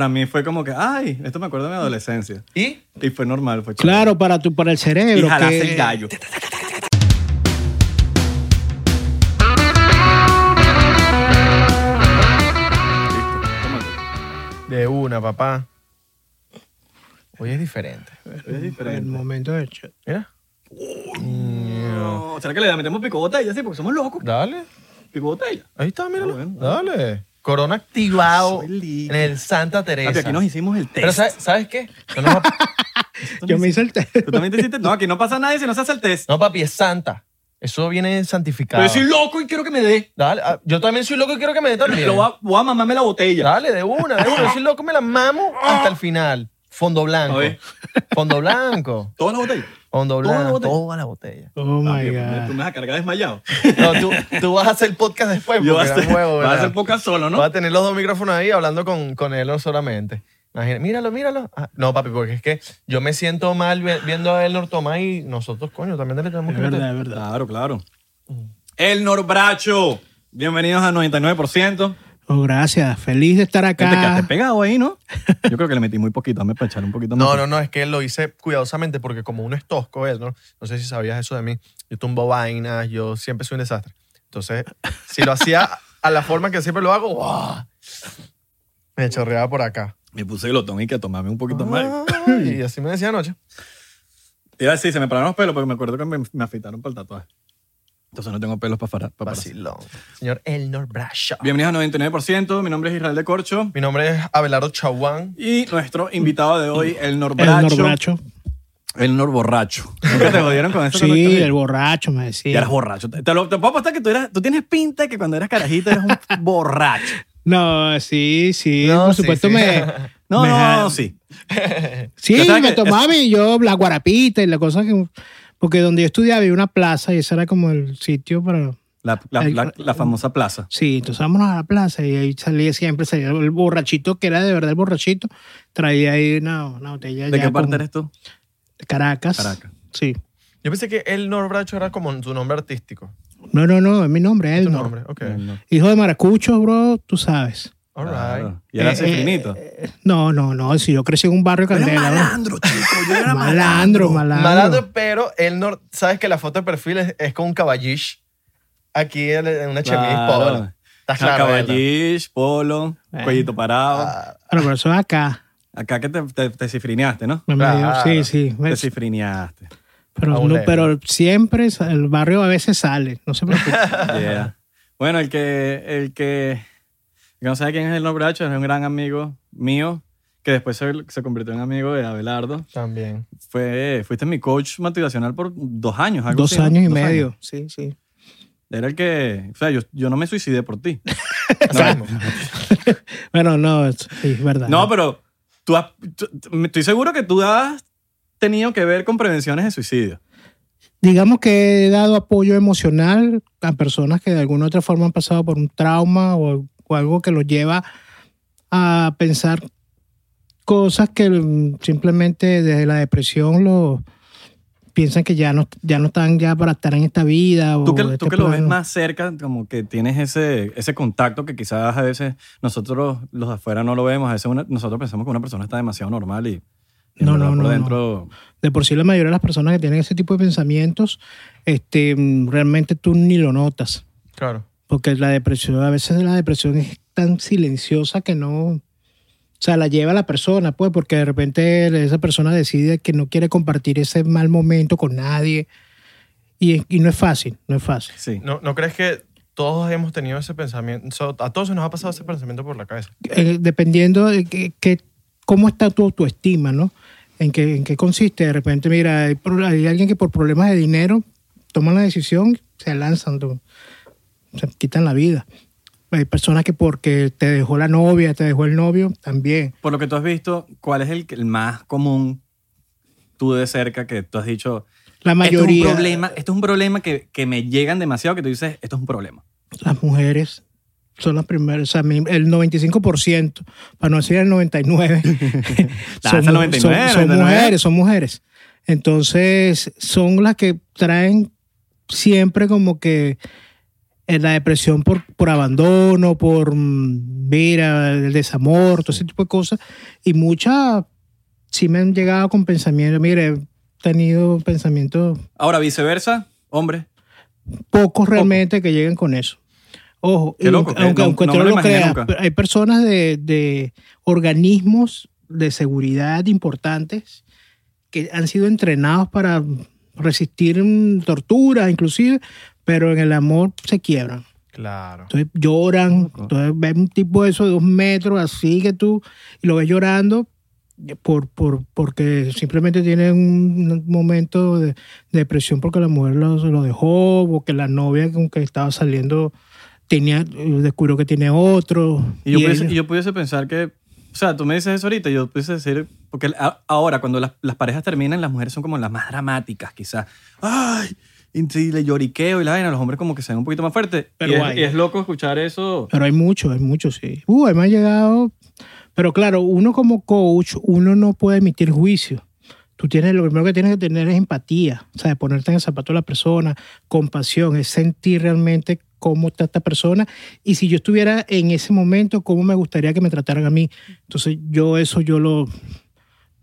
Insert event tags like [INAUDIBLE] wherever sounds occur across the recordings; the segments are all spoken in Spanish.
Para mí fue como que, ay, esto me acuerdo de mi adolescencia. ¿Y? Y fue normal, fue chévere. Claro, para, tu, para el cerebro. Y jalaste que- el gallo. De una, papá. Hoy es diferente. Es El diferente. momento de hecho. Mira. No, ¿Será que le metemos pico botella? Sí, porque somos locos. Dale. Pico botella. Ahí está, míralo. Ah, bueno. Dale. Corona activado en el Santa Teresa. Papi, aquí nos hicimos el test. Pero ¿sabes, ¿sabes qué? No, nos [LAUGHS] va- [LAUGHS] Yo me hice el test. ¿Tú también te hiciste? No, aquí no pasa nada si no se hace el test. no, papi, es Santa. Eso viene santificado. Pero yo soy loco y quiero que me dé. Dale. ah, Yo también soy loco y quiero que me dé también. Lo voy a, voy a mamarme la botella. Dale, de una, de una. Yo soy loco, me la mamo [LAUGHS] hasta el final. Fondo blanco. A ver. Fondo blanco. ¿Toda la botella? Fondo Toda la botella. Toda la botella. Oh my me- Tú God. me vas a cargar desmayado. No, tú, tú vas a hacer podcast después. Yo voy a hacer, podcast solo, ¿no? Vas a tener los dos micrófonos ahí hablando con, con él solamente. Imagina, míralo, míralo. Ah, no, papi, porque es que yo me siento mal vi- viendo a Elnor tomar y nosotros, coño, también le tenemos Es que meter. verdad, es verdad. Claro, claro. El Norbracho. Bienvenidos a 99%. Oh, gracias. Feliz de estar Te quedaste acá. pegado ahí, ¿no? Yo creo que le metí muy poquito. Dame para echar un poquito más. No, no, no, es que lo hice cuidadosamente porque como uno es tosco, él, ¿no? No sé si sabías eso de mí. Yo tumbo vainas, yo siempre soy un desastre. Entonces, si lo hacía a la forma que siempre lo hago, ¡guau! me chorreaba por acá. Me puse el otón y que tomarme un poquito más. Y así me decía anoche. Te iba a decir, se me pararon los pelos porque me acuerdo que me, me afeitaron para el tatuaje. Entonces no tengo pelos para parar. Para parar. Vacilón. Señor Elnor Bracho. Bienvenidos a 99%. Mi nombre es Israel de Corcho. Mi nombre es Abelardo Chaguán. Y nuestro invitado de hoy, el El Norbracho. norbracho. El Norborracho. ¿Nunca te jodieron con eso? Sí, el borracho, me decía. eras borracho. Te, lo, te puedo apostar que tú, eras, tú tienes pinta de que cuando eras carajito eras un [LAUGHS] borracho. No, sí, sí. No, por supuesto sí. me... [LAUGHS] No, me- no, no, sí. Sí, Ya me que- tomaba y yo la guarapita y la cosa que... Porque donde yo estudiaba había una plaza y ese era como el sitio para... La, la, la, la famosa plaza. Sí, entonces vámonos a la plaza y ahí salía siempre, salía el borrachito, que era de verdad el borrachito, traía ahí una, una botella ¿De qué parte eres tú? de Caracas. Caracas. Sí. Yo pensé que Elnor Bracho era como su nombre artístico. No, no, no, es mi nombre, Tu él nombre, ok. Hijo de maracucho, bro, tú sabes. All right. Claro. Y era Eh, cifrinito. eh, No, no, no, si yo crecí en un barrio Era candela. bro. malandro, chico. Yo era Malandro, malandro. Malandro, pero Elnor, sabes que la foto de perfil es, es con un caballish. Aquí en una chemise Claro. polo. Está claro. Caballish, polo, Eh. cuellito parado. Ah, Bueno, pero eso es acá. Acá que te, te, te cifrineaste, ¿no? Claro. sí, sí. Te cifrineaste. Pero, no, pero siempre el barrio a veces sale, no se preocupe. [LAUGHS] Yeah. Bueno, el que, el que, que no sabe quién es el Norbracho es un gran amigo mío que después se, se convirtió en amigo de Abelardo. también. Fue, fuiste mi coach motivacional por dos años. algo Dos así, ¿no? años y Dos medio. Sí, sí. Era el que, o sea, yo, yo no me suicidé por ti. [LAUGHS] No, [LAUGHS] Bueno, no, es- sí, es verdad. No, pero tú has- tú- estoy seguro que tú has tenido que ver con prevenciones de suicidio. Digamos que he dado apoyo emocional a personas que de alguna u otra forma han pasado por un trauma o, o algo que los lleva a pensar cosas que mm, simplemente desde la depresión lo piensan que ya no, ya no están ya para estar en esta vida. O Tú que, este tú que lo ves más cerca, como que tienes ese, ese contacto que quizás a veces nosotros los de afuera no lo vemos. A veces una- nosotros pensamos que una persona está demasiado normal y, No, no, por no, dentro... De por sí la mayoría de las personas que tienen ese tipo de pensamientos, este, mm, realmente tú ni lo notas. Claro. Porque la depresión, a veces la depresión es tan silenciosa que no, o sea, la lleva la persona, pues, porque de repente esa persona decide que no quiere compartir ese mal momento con nadie. Y, y no es fácil, no es fácil. Sí. ¿No, ¿No crees que todos hemos tenido ese pensamiento? So- a todos se nos ha pasado ese pensamiento por la cabeza. Eh, dependiendo de que, que- cómo está tu autoestima, ¿no? En qué, en qué consiste. De repente, mira, hay, hay alguien que por problemas de dinero toman la decisión, se lanzan, tú- se quitan la vida. Hay personas que porque te dejó la novia, te dejó el novio, también. Por lo que tú has visto, ¿cuál es el, el más común tú de cerca que tú has dicho? La Esto es mayoría, un problema, esto es un problema que, que me llegan demasiado que tú dices, esto es un problema. las mujeres son las primeras, o sea, el 95%, para no decir el 99%, Lanza el 99, son, son 99. mujeres, son mujeres. Entonces, son las que traen siempre como que la depresión por, por abandono, por, mm, mira, el desamor, todo ese tipo de cosas. Y muchas sí me han llegado con pensamientos, mire, he tenido pensamientos Ahora, viceversa, hombre. pocos realmente que lleguen con eso. Ojo, Qué y loco, que aunque, no- aunque no lo lo creas, hay personas de, de organismos de seguridad importantes que han sido entrenados para resistir mm, torturas, inclusive, pero en el amor se quiebran. Claro. Entonces lloran, entonces ves un tipo de eso de dos metros, así que tú, y lo ves llorando por, por, porque simplemente tiene un momento de, de depresión porque la mujer lo, lo dejó, o que la novia con que estaba saliendo tenía, descubrió que tiene otro. Y yo, pudiese, yo pensar que, o sea, tú me dices eso ahorita, yo pudiese decir, porque ahora cuando las, las parejas terminan, las mujeres son como las más dramáticas, quizás. ¡Ay! Y le lloriqueo y la vaina, los hombres como que se ven un poquito más fuertes. Pero y, es, hay. y es loco escuchar eso. Pero hay mucho, hay mucho, sí. Uh, me ha llegado. Pero claro, uno como coach, uno no puede emitir juicio. Tú tienes, lo primero que tienes que tener es empatía, o sea, ponerte en el zapato de la persona, compasión, es sentir realmente cómo está esta persona y si yo estuviera en ese momento, cómo me gustaría que me trataran a mí. Entonces yo eso, yo lo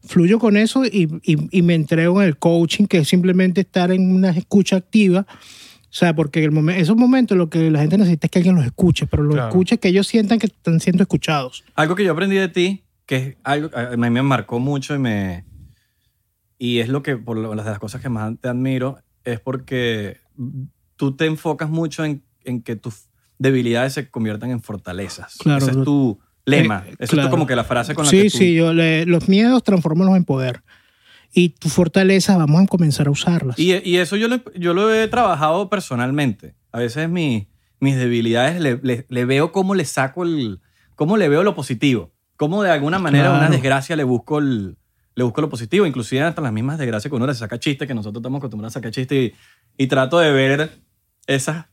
fluyo con eso y, y- y me entrego en el coaching, que es simplemente estar en una escucha activa. O sea, porque el momen- esos momentos lo que la gente necesita es que alguien los escuche, pero los Claro. escuche que ellos sientan que están siendo escuchados. Algo que yo aprendí de ti, que es algo que a mí me marcó mucho y me... Y es lo que, por lo- las de las cosas que más te admiro, es porque tú te enfocas mucho en, en que tus debilidades se conviertan en fortalezas. Claro. Ese es tu lema. Eh, Esa es claro. como que la frase con la sí, que tú... sí, yo le- los miedos transformanlos en poder. Y tu fortaleza vamos a comenzar a usarlas. Y, y eso yo lo, yo lo he trabajado personalmente. A veces mi- mis debilidades le, le- le veo cómo le saco el... cómo le veo lo positivo. Cómo de alguna manera a una Claro. desgracia le busco el, le busco lo positivo. Inclusive hasta las mismas desgracias que uno le saca chiste, que nosotros estamos acostumbrados a sacar chiste y, y trato de ver esas,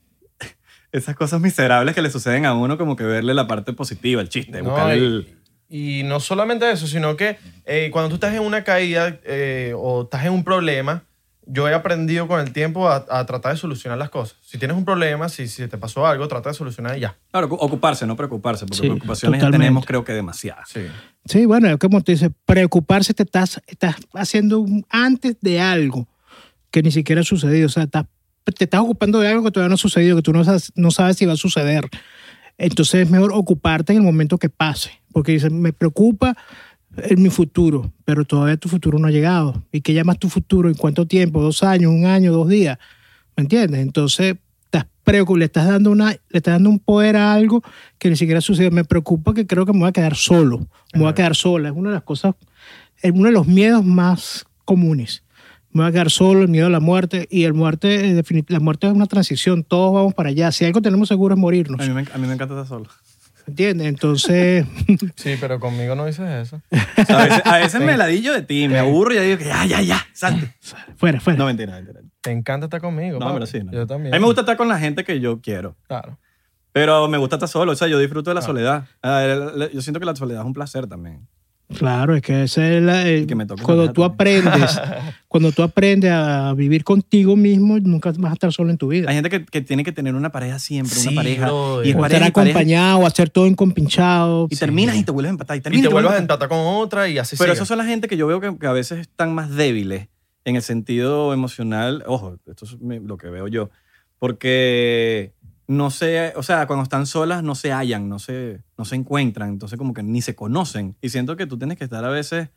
esas cosas miserables que le suceden a uno, como que verle la parte positiva, el chiste, No, buscar el... Y no solamente eso, sino que eh, cuando tú estás en una caída eh, o estás en un problema, yo he aprendido con el tiempo a, a tratar de solucionar las cosas. Si tienes un problema, si, si te pasó algo, trata de solucionar y ya. Claro, ocuparse, no preocuparse, porque Sí, preocupaciones ya tenemos creo que demasiadas. Sí. Sí, bueno, es como te dice, preocuparse te estás, estás haciendo un- antes de algo que ni siquiera ha sucedido. O sea, estás- te estás ocupando de algo que todavía no ha sucedido, que tú no sabes, no sabes si va a suceder. Entonces es mejor ocuparte en el momento que pase. Porque dice, me preocupa en mi futuro, pero todavía tu futuro no ha llegado. ¿Y qué llamas tu futuro? ¿En cuánto tiempo? ¿Dos años? ¿Un año? ¿Dos días? ¿Me entiendes? Entonces estás le estás dando una, le estás dando un poder a algo que ni siquiera sucede. Me preocupa que creo que me voy a quedar solo, me voy a quedar sola. Es una de las cosas, es uno de los miedos más comunes. Me voy a quedar solo, el miedo a la muerte. Y el muerte, eh, la muerte es una transición, todos vamos para allá. Si algo tenemos seguro es morirnos. A mí, me, a mí me encanta estar solo. ¿Entiendes? Entonces, [LAUGHS] Sí, pero conmigo no dices eso. O sea, a veces, a veces me ladillo de ti, me [LAUGHS] aburro y ya digo que ya, ya, ya, salte. fuera, fuera. No, mentira, mentira. Te encanta estar conmigo. No, papi. pero sí. no. Yo también. A mí me gusta estar con la gente que yo quiero. Claro. Pero me gusta estar solo. O sea, yo disfruto de la soledad. Yo siento que la soledad es un placer también. Claro, es que ese es la- el- Y que me cuando tú también. aprendes, [LAUGHS] cuando tú aprendes a vivir contigo mismo, nunca vas a estar solo en tu vida. Hay gente que, que tiene que tener una pareja siempre, Sí, una pareja. Y es o pareja, estar y pareja, acompañado, hacer todo incompinchado. Y terminas y te vuelves a empatar. Y, Y terminas te vuelves a empatar con otra y así Pero sigue. esos son la gente que yo veo que, que a veces están más débiles en el sentido emocional. Ojo, esto es lo que veo yo. Porque no sé, o sea, cuando están solas no se hallan, no se, no se encuentran, entonces como que ni se conocen. Y siento que tú tienes que estar a veces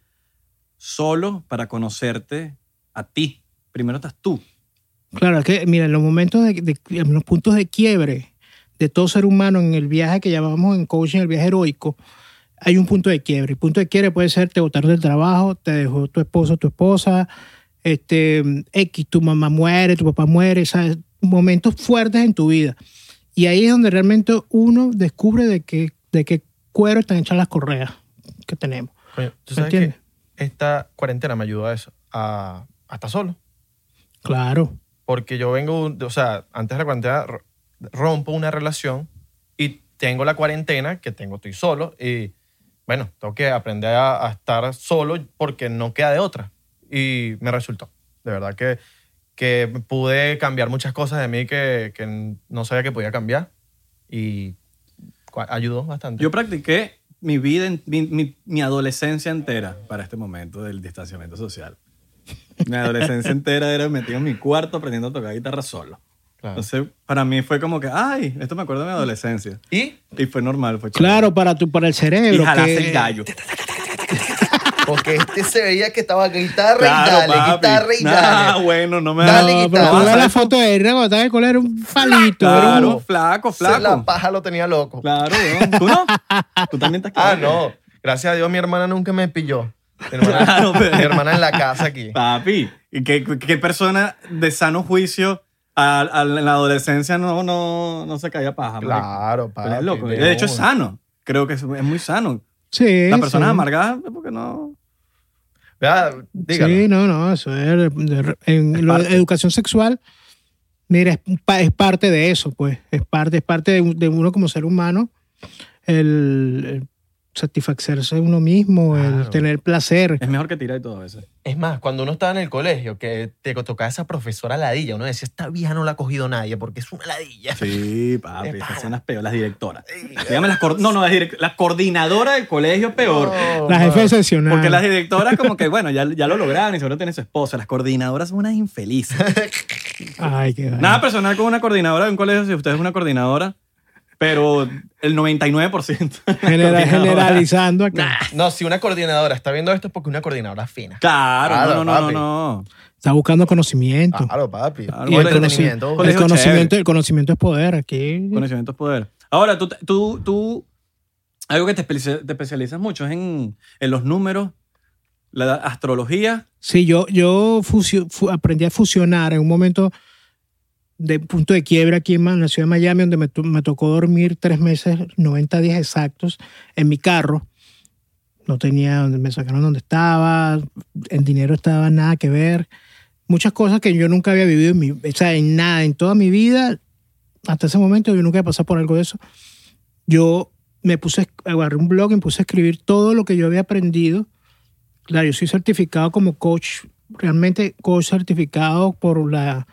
solo para conocerte a ti. Primero estás tú. Claro, es que, mira, en los momentos de, los puntos de quiebre de todo ser humano en el viaje que llamamos en coaching el viaje heroico, hay un punto de quiebre. El punto de quiebre puede ser te botaron del trabajo, te dejó tu esposo, tu esposa, este, X, tu mamá muere, tu papá muere, ¿sabes? Momentos fuertes en tu vida. Y ahí es donde realmente uno descubre de qué, de qué cuero están hechas las correas que tenemos. Coño, ¿tú ¿Me sabes entiendes? que esta cuarentena me ayudó a eso? A, a estar solo. Claro. Porque yo vengo, o sea, antes de la cuarentena ro- rompo una relación y tengo la cuarentena, que tengo, estoy solo, y bueno, tengo que aprender a, a estar solo porque no queda de otra. Y me resultó. De verdad que, que pude cambiar muchas cosas de mí que, que no sabía que podía cambiar. y ayudó bastante. Yo practiqué mi vida, en- mi, mi- mi adolescencia entera para este momento del distanciamiento social. Mi adolescencia entera era metido en mi cuarto aprendiendo a tocar guitarra solo. Claro. Entonces, para mí fue como que, ay, esto me acuerdo de mi adolescencia. y Y fue normal, fue chévere. Claro, para, tu, para el Y cerebro. jalaste que- el gallo. Porque este se veía que estaba guitarra Claro, y dale, papi. guitarra y dale. bueno, no me Dale, No, guitarra. pero No, la foto de él cuando estaba en el colegio, era un palito. era un- Claro, flaco, Se La flaco. paja lo tenía loco. Claro, weón. ¿Tú no? Tú también estás Ah, claro. no. Gracias a Dios mi hermana nunca me pilló. Mi hermana, Claro, pero- mi hermana en la casa aquí. Papi, ¿y ¿qué, qué persona de sano juicio a- a- en la adolescencia no, no, no se caía paja? Claro, Pero papi. es loco. de hecho, es sano. Creo que es, es muy sano. Sí. Sí. amargadas es porque no... Vea, dígalo. Sí, no, no, eso es. de- de- en lo educación sexual, mira, es, pa- es parte de eso, pues. Es parte, es parte de, de uno como ser humano, el, el satisfacerse uno mismo, el tener placer. Es mejor que tirar y todo a veces. Es más, cuando uno estaba en el colegio, que te tocaba esa profesora ladilla, uno decía, esta vieja no la ha cogido nadie porque es una ladilla. Sí, papi, esas son las peores, las directoras. Dígame las no, no, las direct- la coordinadora del colegio peor. No, La jefe no. seccional. Porque las directoras como que, bueno, ya, ya lo lograron y seguro tienen su esposa. Las coordinadoras son unas infelices. Ay, qué. Nada personal con una coordinadora de un colegio si usted es una coordinadora, pero el 99%. Genera- [LAUGHS] coordinadora. generalizando acá. No, si una coordinadora está viendo esto es porque una coordinadora fina. Claro, Claro, no, no, no, papi. no. Está buscando conocimiento. Claro, papi. Claro, y el, colegio- entretenimiento. conoci- el colegio conocimiento, chévere. el conocimiento es poder aquí. Conocimiento es poder. Ahora, tú, tú, tú algo que te, espe- te especializas mucho es en, en los números, la astrología. Sí, yo, yo fusio- fu- aprendí a fusionar en un momento de punto de quiebra aquí en la ciudad de Miami, donde me, me tocó dormir tres meses, 90 días exactos, en mi carro. No tenía, me sacaron donde estaba, en dinero estaba nada que ver. Muchas cosas que yo nunca había vivido en mi, o sea, en nada, en toda mi vida, hasta ese momento yo nunca había pasado por algo de eso. Yo me puse, agarré un blog y me puse a escribir todo lo que yo había aprendido Claro, yo soy certificado como coach, realmente coach certificado por la,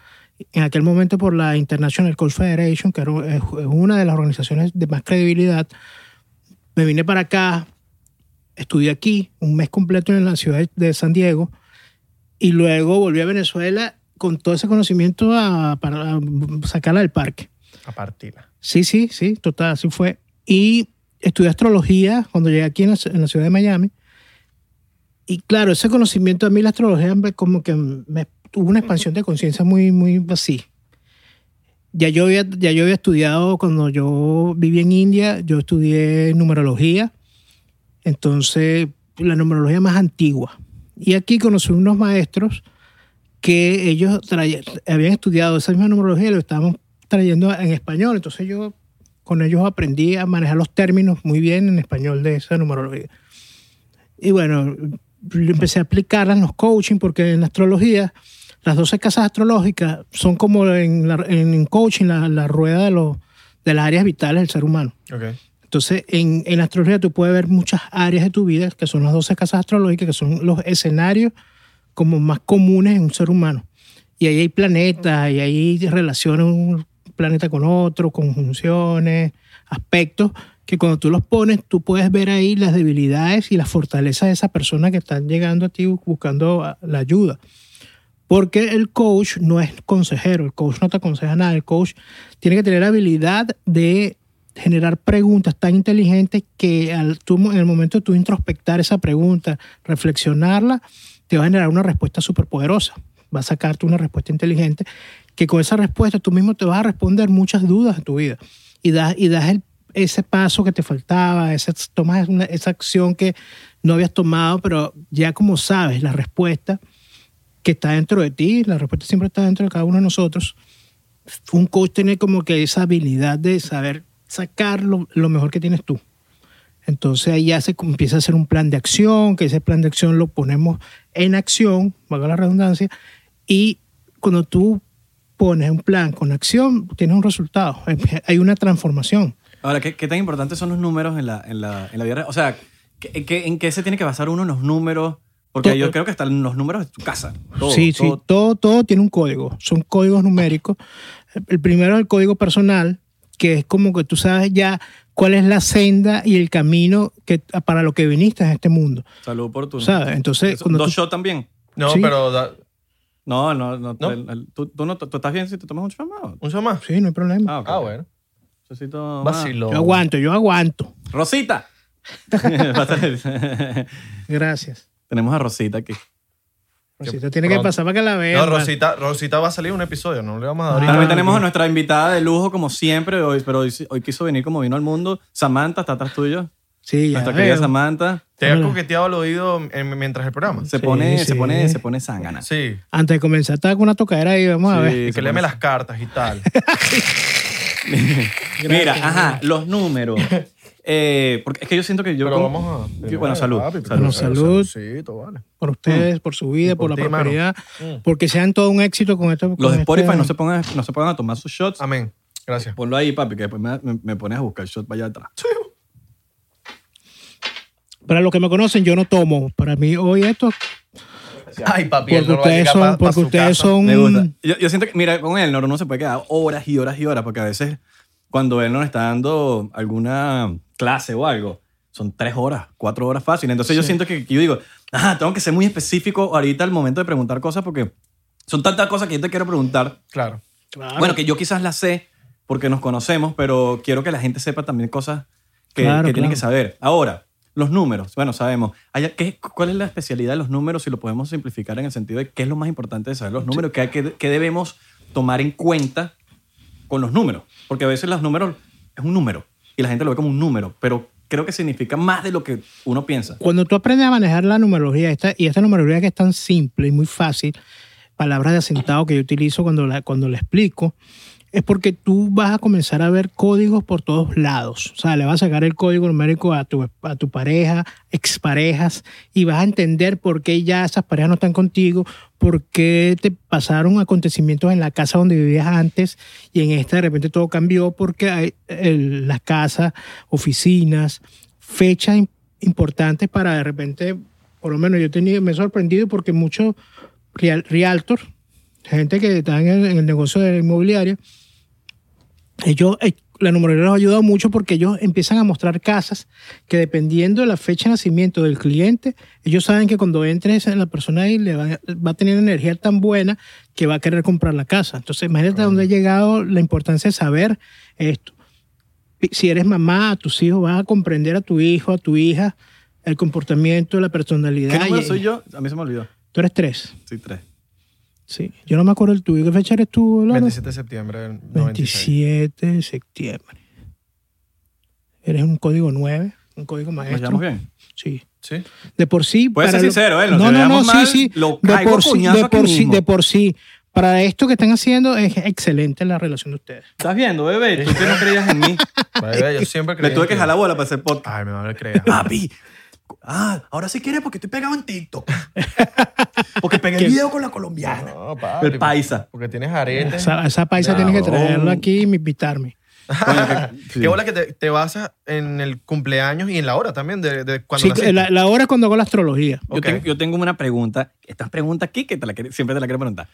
en aquel momento por la International Coach Federation, que era- es una de las organizaciones de más credibilidad. Me vine para acá, estudié aquí un mes completo en la ciudad de San Diego y luego volví a Venezuela con todo ese conocimiento a- para sacarla del parque. A partirla. Sí, sí, sí, total, así fue. Y estudié astrología cuando llegué aquí en la, en la ciudad de Miami. Y claro, ese conocimiento a mí la astrología como que me tuvo una expansión de conciencia muy, muy así. Ya yo, había, ya yo había estudiado cuando yo viví en India, yo estudié numerología, entonces la numerología más antigua. Y aquí conocí unos maestros que ellos habían estudiado esa misma numerología y lo estaban trayendo en español. Entonces yo con ellos aprendí a manejar los términos muy bien en español de esa numerología. Y bueno, empecé a aplicarla en los coaching porque en astrología las 12 casas astrológicas son como en, la- en coaching la, la rueda de, los, de las áreas vitales del ser humano. Ok. Entonces, en, en astrología tú puedes ver muchas áreas de tu vida, que son las 12 casas astrológicas, que son los escenarios como más comunes en un ser humano. Y ahí hay planetas, y ahí relaciones un planeta con otro, conjunciones, aspectos, que cuando tú los pones, tú puedes ver ahí las debilidades y las fortalezas de esa persona que están llegando a ti buscando la ayuda. Porque el coach no es consejero, el coach no te aconseja nada, el coach tiene que tener la habilidad de generar preguntas tan inteligentes que al tú, en el momento de tú introspectar esa pregunta, reflexionarla, te va a generar una respuesta súper poderosa. Va a sacarte una respuesta inteligente que con esa respuesta tú mismo te vas a responder muchas dudas de tu vida y das, y das ese paso que te faltaba, ese, tomas esa acción que no habías tomado, pero ya como sabes la respuesta que está dentro de ti, la respuesta siempre está dentro de cada uno de nosotros, un coach tiene como que esa habilidad de saber sacar lo, lo mejor que tienes tú. Entonces ahí ya se empieza a hacer un plan de acción, que ese plan de acción lo ponemos en acción, valga la redundancia, y cuando tú pones un plan con acción, tienes un resultado, [LAUGHS] hay una transformación. Ahora, ¿qué, qué tan importantes son los números en la, en la, en la vida real? O sea, ¿qué- qué- ¿en qué se tiene que basar uno en los números? Porque Todo- yo creo que están los números de tu casa. Todo, sí, todo. sí, todo, todo tiene un código, son códigos numéricos. El primero es el código personal, que es como que tú sabes ya cuál es la senda y el camino que, para lo que viniste en este mundo. Salud por tu. ¿Sabes? Entonces, cuando ¿Dos tú- shots también? No, Sí. pero da- No, no, no. ¿No? el- el- ¿tú, tú no, ¿Tú estás bien si te tomas un shot más? un shot más. Sí, no hay problema. Ah. Ah, bueno. Vacilo. Yo aguanto, yo aguanto. Rosita. [LAUGHS] [LAUGHS] [LAUGHS] Gracias. Tenemos a Rosita aquí. [LAUGHS] Rosita tiene que pronto. pasar para que la vean. No. Rosita, Rosita va a salir un episodio, no le vamos a dar Ah, ahorita. También tenemos a nuestra invitada de lujo, como siempre, hoy, pero hoy, hoy quiso venir como vino al mundo. Samantha, está atrás tuyo. Sí, ya Nuestra querida. Samantha. ¿Te ha coqueteado al oído en- mientras el programa? Se Sí, pone, sí. se pone, se pone zángana. Sí. Antes de comenzar, estaba con una tocadera ahí, vamos a Sí, ver. Y se que léeme pone- las cartas y tal. [LAUGHS] [LAUGHS] Mira, ajá, los números. Eh, porque es que yo siento que yo. Pero como- vamos a. Yo- bueno, salud, Papi, salud. Bueno, salud. Saludcito, vale. Por ustedes, por su vida, por, por la prosperidad, Mm. porque sean todo un éxito con esto. Los con Spotify este- no, se pongan, no se pongan a tomar sus shots. Amén. Gracias. Ponlo ahí, papi, que después me, me, me pones a buscar shots para allá atrás. Para los que me conocen, yo no tomo. Para mí, hoy esto, Ay, papi, porque él no va a ustedes son, pa- pa porque su ustedes casa. son. Me gusta. Yo, yo siento que, mira, con él no, no se puede quedar horas y horas y horas, porque a veces cuando él nos está dando alguna clase o algo, son tres horas, cuatro horas fácil. Entonces yo Sí. siento que, que yo digo, ah, tengo que ser muy específico ahorita al momento de preguntar cosas porque son tantas cosas que yo te quiero preguntar. Claro. Claro. Bueno, que yo quizás las sé porque nos conocemos, pero quiero que la gente sepa también cosas que, Claro, que tienen claro. que saber. Ahora, los números. Bueno, sabemos. ¿qué- ¿Cuál es la especialidad de los números si lo podemos simplificar en el sentido de qué es lo más importante de saber los números? ¿Qué, hay que- qué debemos tomar en cuenta con los números? Porque a veces los números es un número y la gente lo ve como un número, pero creo que significa más de lo que uno piensa. Cuando tú aprendes a manejar la numerología, esta, y esta numerología que es tan simple y muy fácil, palabras de asentado que yo utilizo cuando la, cuando la explico, es porque tú vas a comenzar a ver códigos por todos lados. O sea, le vas a sacar el código numérico a tu, a tu pareja, exparejas, y vas a entender por qué ya esas parejas no están contigo, por qué te pasaron acontecimientos en la casa donde vivías antes y en esta de repente todo cambió porque hay las casas, oficinas, fechas im- importantes para de repente, por lo menos yo tenía, me he sorprendido porque muchos real, realtor, gente que está en el negocio de la inmobiliaria, ellos, eh, la numerología los ha ayudado mucho porque ellos empiezan a mostrar casas que dependiendo de la fecha de nacimiento del cliente, ellos saben que cuando entre esa- la persona ahí le va, va a tener energía tan buena que va a querer comprar la casa. Entonces, imagínate a dónde ha llegado la importancia de saber esto. Si eres mamá, a tus hijos, vas a comprender a tu hijo, a tu hija, el comportamiento, la personalidad. ¿Qué número soy yo? A mí se me olvidó. Tú eres tres. Sí, tres. Sí. Yo no me acuerdo el tuyo. ¿Qué fecha eres tú, Lalo? 27 de septiembre del 96. 27 de septiembre. Eres un código 9, un código ¿Nos maestro. llevamos bien? Sí. Sí. De por sí. Puede para ser lo- sincero, ¿eh? Nos No, no, no, mal, sí, sí. lo De caigo por, sí, de, por sí, de por sí. Para esto que están haciendo es excelente la relación de ustedes. ¿Estás viendo, bebé? Tú que no creías en mí. Yo siempre creí Le tuve que jalar bola para hacer podcast. Ay, me va a creer. Papi. Ah, ahora sí quieres porque estoy pegado en TikTok. [LAUGHS] Porque pegué ¿Qué? el video con la colombiana. No, papi. El paisa. Porque tienes aretes. Esa, esa paisa tienes que traerla aquí y invitarme. Que- [LAUGHS] sí. Qué bola que te, te basas en el cumpleaños y en la hora también de, de cuando Sí, la, la hora es cuando hago la astrología. Yo, tengo, yo tengo una pregunta. Esta pregunta aquí que te la quiero- siempre te la quiero preguntar.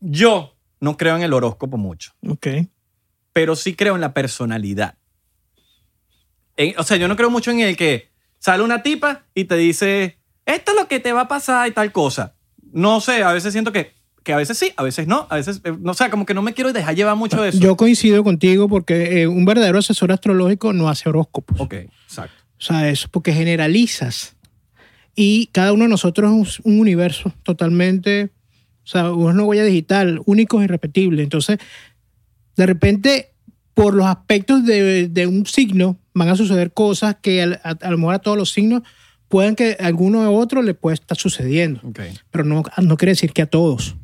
Yo no creo en el horóscopo mucho, Ok. pero sí creo en la personalidad. En- o sea, yo no creo mucho en el que sale una tipa y te dice, esto es lo que te va a pasar y tal cosa. No sé, a veces siento que, que a veces sí, a veces no, a veces, eh, no o sea, como que no me quiero dejar llevar mucho de eso. Yo coincido contigo porque eh, un verdadero asesor astrológico no hace horóscopos. ok, exacto. O sea, eso porque generalizas. Y cada uno de nosotros es un, un universo totalmente, o sea, una huella digital, único e irrepetible. Entonces, de repente, por los aspectos de, de un signo, van a suceder cosas que a, a lo mejor a todos los signos pueden que a alguno u otro le puede estar sucediendo. Pero no, no quiere decir que a todos.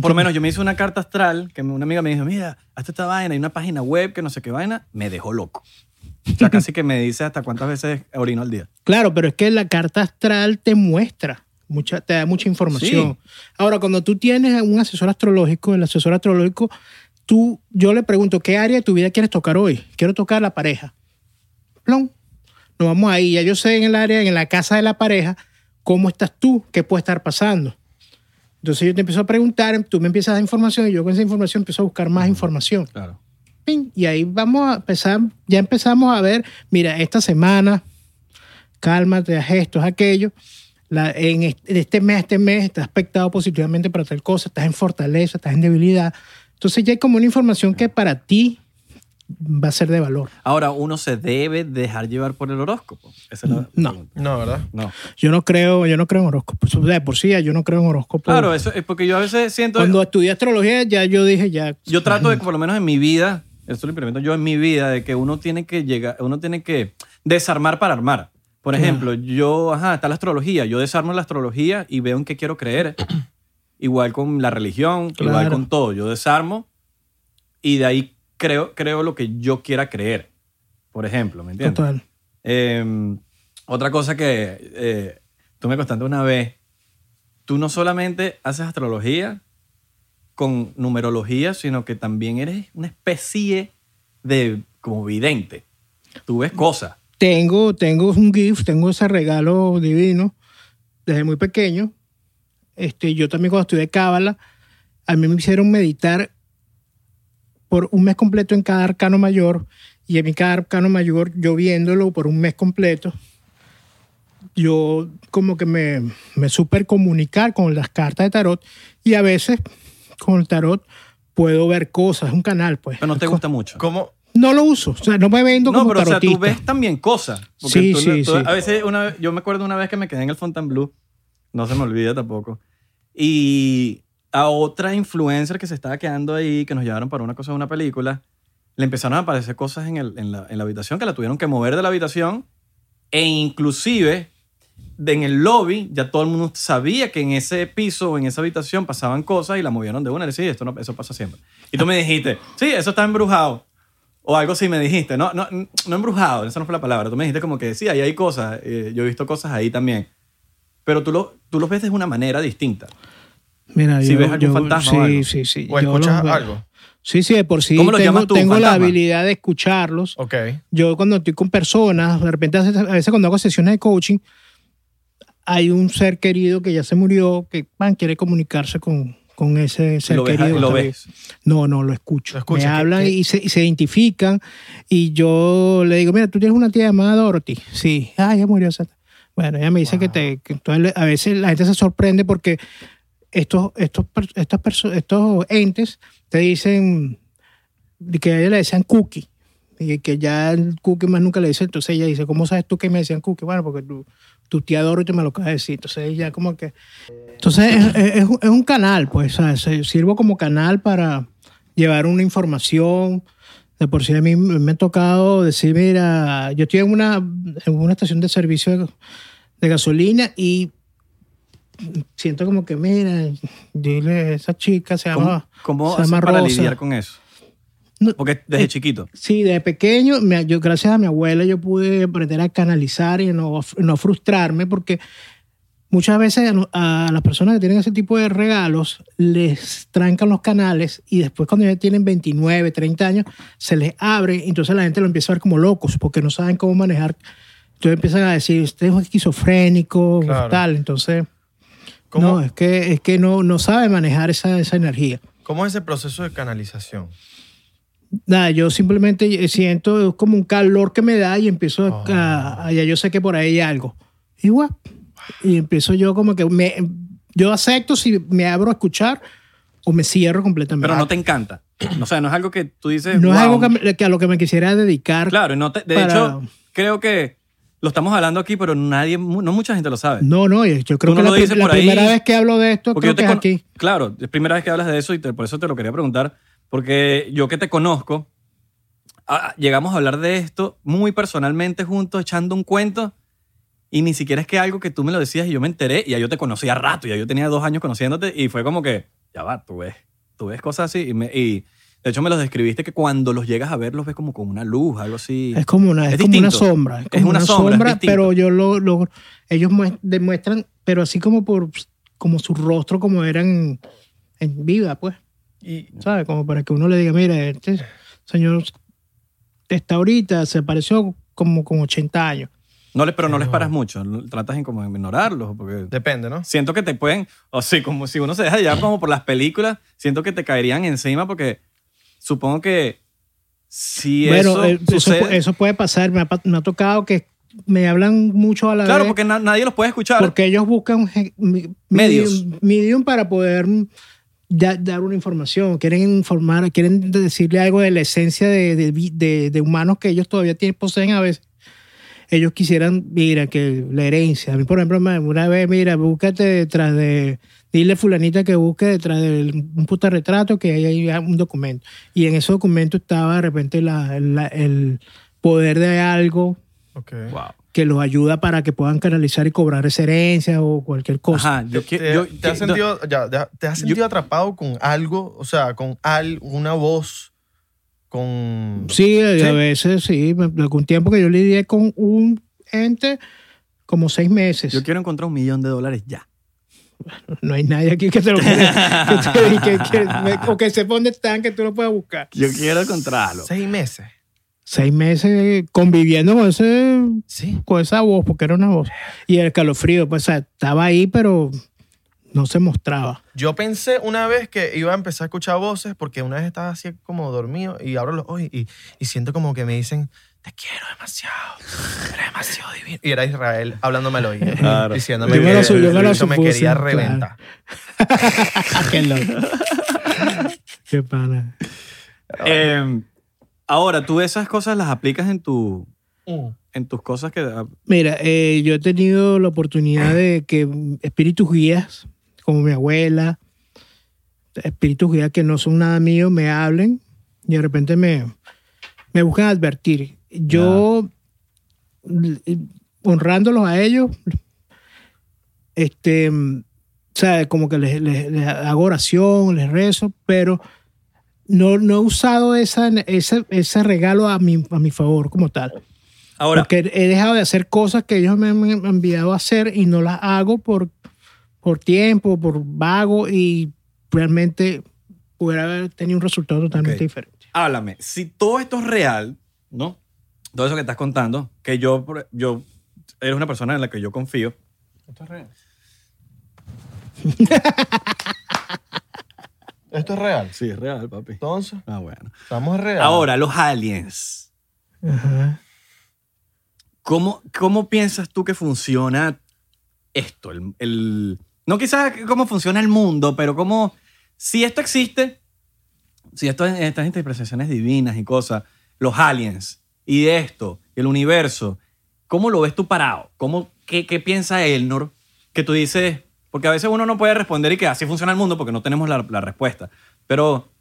Por lo menos yo me hice una carta astral que una amiga me dijo, mira, hasta esta vaina, hay una página web que no sé qué vaina, me dejó loco. O sea, casi que me dice hasta cuántas veces orino al día. Claro, pero es que la carta astral te muestra, mucha, te da mucha información. Ahora, cuando tú tienes un asesor astrológico, el asesor astrológico, tú, yo le pregunto, ¿qué área de tu vida quieres tocar hoy? Quiero tocar la pareja. Plum. Nos vamos ahí. Ya yo sé en el área, en la casa de la pareja, cómo estás tú, qué puede estar pasando. Entonces yo te empiezo a preguntar, tú me empiezas a dar información y yo con esa información empiezo a buscar más información. Claro. y ahí vamos a empezar, ya empezamos a ver, mira, esta semana, cálmate, haz esto, haz aquello. La- en este, mes, este mes, estás aspectado positivamente para tal cosa, estás en fortaleza, estás en debilidad. Entonces ya hay como una información que para ti va a ser de valor. Ahora, uno se debe dejar llevar por el horóscopo. Esa es la No. pregunta. No, ¿verdad? No. Yo no creo, yo no creo en horóscopos. De por sí, yo no creo en horóscopos. Claro, eso es porque yo a veces siento. Cuando estudié astrología, ya yo dije, ya. Yo trato de, que por lo menos en mi vida, esto lo implemento yo en mi vida, de que uno tiene que llegar, uno tiene que desarmar para armar. Por Claro. ejemplo, yo, ajá, está la astrología, yo desarmo la astrología y veo en qué quiero creer. [CLEARS THROAT] igual con la religión, igual Claro. con todo. Yo desarmo y de ahí creo, creo lo que yo quiera creer. Por ejemplo, ¿me entiendes? Total. Eh, otra cosa que eh, tú me contaste una vez, tú no solamente haces astrología con numerología, sino que también eres una especie de como vidente. Tú ves cosas. Tengo, tengo un gift, tengo ese regalo divino desde muy pequeño. Este, yo también cuando estudié Cábala, a mí me hicieron meditar por un mes completo en cada arcano mayor y en mi cada arcano mayor, yo viéndolo por un mes completo, yo como que me, me super comunicar con las cartas de tarot y a veces con el tarot puedo ver cosas, es un canal pues. Pero no te gusta mucho. ¿Cómo? No lo uso, o sea, no me vendo No, como pero o sea, tú tarotista. ves también cosas. Sí, tú- sí, tú- sí. A veces, una vez, yo me acuerdo una vez que me quedé en el Fontainebleau, no se me olvida tampoco, y a otra influencer que se estaba quedando ahí, que nos llevaron para una cosa de una película, le empezaron a aparecer cosas en, el- en la, en la habitación que la tuvieron que mover de la habitación e inclusive en el lobby ya todo el mundo sabía que en ese piso o en esa habitación pasaban cosas y la movieron de una y "Sí, esto no, eso pasa siempre. Y tú me dijiste, sí, eso está embrujado. O algo así me dijiste. No, no, no embrujado, esa no fue la palabra. Tú me dijiste como que sí, ahí hay cosas. eh, yo he visto cosas ahí también. Pero tú, lo, tú los ves de una manera distinta. Mira, Si yo, ves algún yo- fantasma sí, o algo. sí, sí. ¿O yo escuchas los algo? Sí, sí, de por sí ¿Cómo lo tengo, llamas tú, tengo la habilidad de escucharlos. Ok. Yo cuando estoy con personas, de repente a veces, cuando hago sesiones de coaching, hay un ser querido que ya se murió, que man, quiere comunicarse con, con ese ser lo ves, querido. lo ves. No, no, lo escucho. Lo escuchas, Me ¿qué- hablan qué? Y, se, y se identifican y yo le digo, mira, tú tienes una tía llamada Dorothy. Sí, ah, ya murió. esa- Bueno, ella me dice Wow. que te... que entonces a veces la gente se sorprende porque estos, estos, perso- estos entes te dicen que a ella le decían cookie y que ya el cookie más nunca le dice. Entonces ella dice, ¿cómo sabes tú que me decían cookie? Bueno, porque tu, tu tía Dorothy me lo acaba de decir. Entonces ella como que... Entonces es, es- es un- canal, pues, ¿sabes? Sirvo como canal para llevar una información. De por sí a mí me ha tocado decir, mira, yo estoy en una, en una estación de servicio de gasolina y siento como que, mira, dile, esa chica se ¿Cómo, llama, cómo se haces llama para Rosa. lidiar con eso? No, Porque desde eh, chiquito. Sí, desde pequeño, me- yo gracias a mi abuela yo pude aprender a canalizar y no, no frustrarme porque muchas veces a, a las personas que tienen ese tipo de regalos les trancan los canales y después cuando ya tienen 29, 30 años se les abre y entonces la gente lo empieza a ver como locos porque no saben cómo manejar. Entonces empiezan a decir, usted es un esquizofrénico, Claro. tal. Entonces, ¿Cómo, no, es que, es que no, no sabe manejar esa, esa energía. ¿Cómo es ese proceso de canalización? Nada, yo simplemente siento como un calor que me da y empiezo a, Ah. a- ya yo sé que por ahí hay algo. Igual. Y empiezo yo como que me, yo acepto si me abro a escuchar o me cierro completamente. Pero no te encanta. O sea, no es algo que tú dices. No es algo que, a lo que me quisiera dedicar. Claro, y no te- de para- hecho, creo que lo estamos hablando aquí, pero nadie, no mucha gente lo sabe. No, no, yo creo Tú no que lo la, la por ahí, primera vez que hablo de esto Porque creo yo te que es aquí. Claro, es primera vez que hablas de eso y te- por eso te lo quería preguntar. Porque yo que te conozco, ah, llegamos a hablar de esto muy personalmente juntos, echando un cuento. Y ni siquiera es que algo que tú me lo decías y yo me enteré y ya yo te conocía rato, ya yo tenía dos años conociéndote y fue como que, ya va, tú ves, tú ves cosas así. Y, me- y de hecho me los describiste que cuando los llegas a ver los ves como con una luz, algo así. Es como una, es Es como una sombra. Es, Es como una una, sombra, sombra, es pero yo lo, lo- ellos mue- demuestran, pero así como por como su rostro como eran en vida, pues. Y ¿sabes? Como para que uno le diga, mira, este señor está ahorita, se pareció como con 80 años. No le, pero no les paras mucho, tratas en como ignorarlos porque depende, ¿no? siento que te pueden, o sí, como si uno se deja llevar como por las películas, siento que te caerían encima porque supongo que Si bueno, eso, eh, eso, sucede, pu- eso puede pasar. Me ha, pa- me ha tocado que me hablan mucho a la claro, vez. porque na- nadie los puede escuchar. Porque ellos buscan Medios. Medium, medium para poder da- dar una información. Quieren informar, quieren decirle algo de la esencia de, de de- de humanos que ellos todavía tienen, poseen a veces. Ellos quisieran, mira, que la herencia. A mí, por ejemplo, me- una vez, mira, búscate detrás de. Dile a fulanita que busque detrás de un puta retrato que hay ahí un documento. Y en ese documento estaba de repente la- la- el poder de algo. Wow. que los ayuda para que puedan canalizar y cobrar esa herencia o cualquier cosa. Ajá, yo, ¿Te, qui- yo- te has sentido, ya, ya, ¿te has sentido atrapado con algo? O sea, con al, una voz, con... Sí, a- Sí. a veces sí. Algún tiempo que yo lidié con un ente como seis meses. yo quiero encontrar un millón de dólares ya. No hay nadie aquí que [LAUGHS] te lo pueda, que que- que- o que sepa dónde están, que tú lo puedas buscar. Yo quiero encontrarlo. Seis meses. Seis meses conviviendo con, ese, Sí. con esa voz, porque era una voz. Y el escalofrío, pues o sea, estaba ahí, pero no se mostraba. Yo pensé una vez que iba a empezar a escuchar voces porque una vez estaba así como dormido y abro los ojos y, y siento como que me dicen, te quiero demasiado, eres demasiado divino. Y era Israel hablándome al oído, Claro. diciéndome Yo que lo su- yo me me quería claro. reventar. [LAUGHS] Qué loco. [LAUGHS] Qué pana. Eh, ahora, tú esas cosas las aplicas en, tu, Mm. en tus cosas que... ah, Mira, eh, yo he tenido la oportunidad de que espíritus guías, como mi abuela, espíritus guías que no son nada mío, me hablen y de repente me, me buscan advertir. Yo, l- honrándolos a ellos, este, o sea, como que les, les- les hago oración, les rezo, pero no, no he usado esa, ese, ese regalo a mi, a mi favor como tal. Ahora, Porque he dejado de hacer cosas que ellos me han enviado a hacer y no las hago por, por tiempo, por vago y realmente pudiera haber tenido un resultado totalmente diferente. háblame, si todo esto es real, ¿no? Todo eso que estás contando, que yo, yo eres una persona en la que yo confío. Esto es real. Esto es real. Sí, es real, papi. Entonces, Ah, bueno. estamos real. Ahora, los aliens. Ajá. ¿Cómo, ¿Cómo piensas tú que funciona esto? El, el- no quizás cómo funciona el mundo, pero cómo, si esto existe, si esto, estas interpretaciones divinas y cosas, los aliens y de esto, el universo, ¿cómo lo ves tú parado? ¿Cómo, qué, ¿Qué piensa Elnor? Que tú dices, porque a veces uno no puede responder y que así funciona el mundo porque no tenemos la, la respuesta. Pero,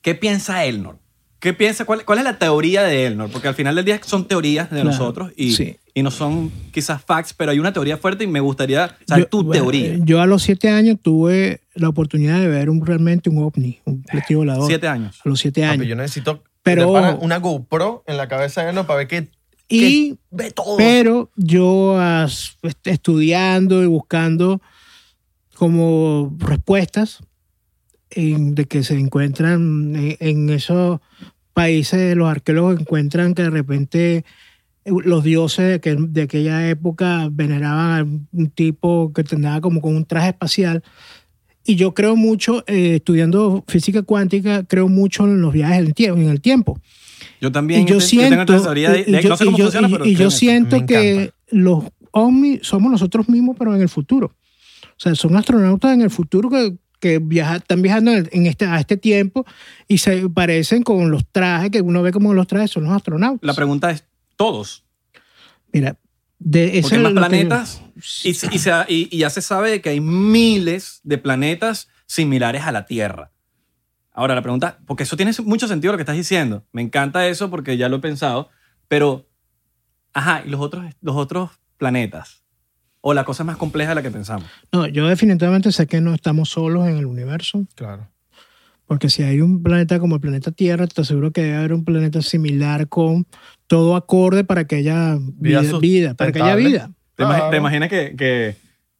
¿qué piensa Elnor? ¿Qué piensa? Cuál, cuál es la teoría de Elnor? Porque al final del día son teorías de Claro, nosotros y, sí. y no son quizás facts, pero hay una teoría fuerte y me gustaría saber Yo- tu bueno, teoría. Yo a los siete años tuve la oportunidad de ver un, realmente un ovni, un platillo volador. Siete años. A los siete Papi, años. yo necesito Pero- una GoPro en la cabeza de ¿no? para ver que, y que ve todo. Pero yo as- estudiando y buscando como respuestas en- de que se encuentran en, en esos países, los arqueólogos encuentran que de repente eh, los dioses de, aquel- de aquella época veneraban a un tipo que andaba como con un traje espacial. Y yo creo mucho, eh, estudiando física cuántica, creo mucho en los viajes en el tiempo. En el tiempo. Yo también Y yo siento, y- yo- no sé y cómo yo- funciona, y- pero y creo yo en eso. siento que encanta. los ovnis somos nosotros mismos, pero en el futuro. O sea, son astronautas en el futuro que, que viaja- están viajando en en este, a este tiempo y se parecen con los trajes que uno ve como los trajes son los astronautas. La pregunta es, ¿todos? Mira, de ese Porque hay más planetas y, se- y se- y- y ya se sabe que hay miles de planetas similares a la Tierra. Ahora, la pregunta, porque eso tiene mucho sentido lo que estás diciendo. Me encanta eso porque ya lo he pensado, pero, ajá, ¿y los otros, los otros planetas? ¿O la cosa es más compleja de la que pensamos? No, yo definitivamente sé que no estamos solos en el universo, Claro. Porque si hay un planeta como el planeta Tierra, te aseguro que debe haber un planeta similar con todo acorde para que haya vida, Vida vida, para que haya vida. ¿Te, imag- te imaginas que, que,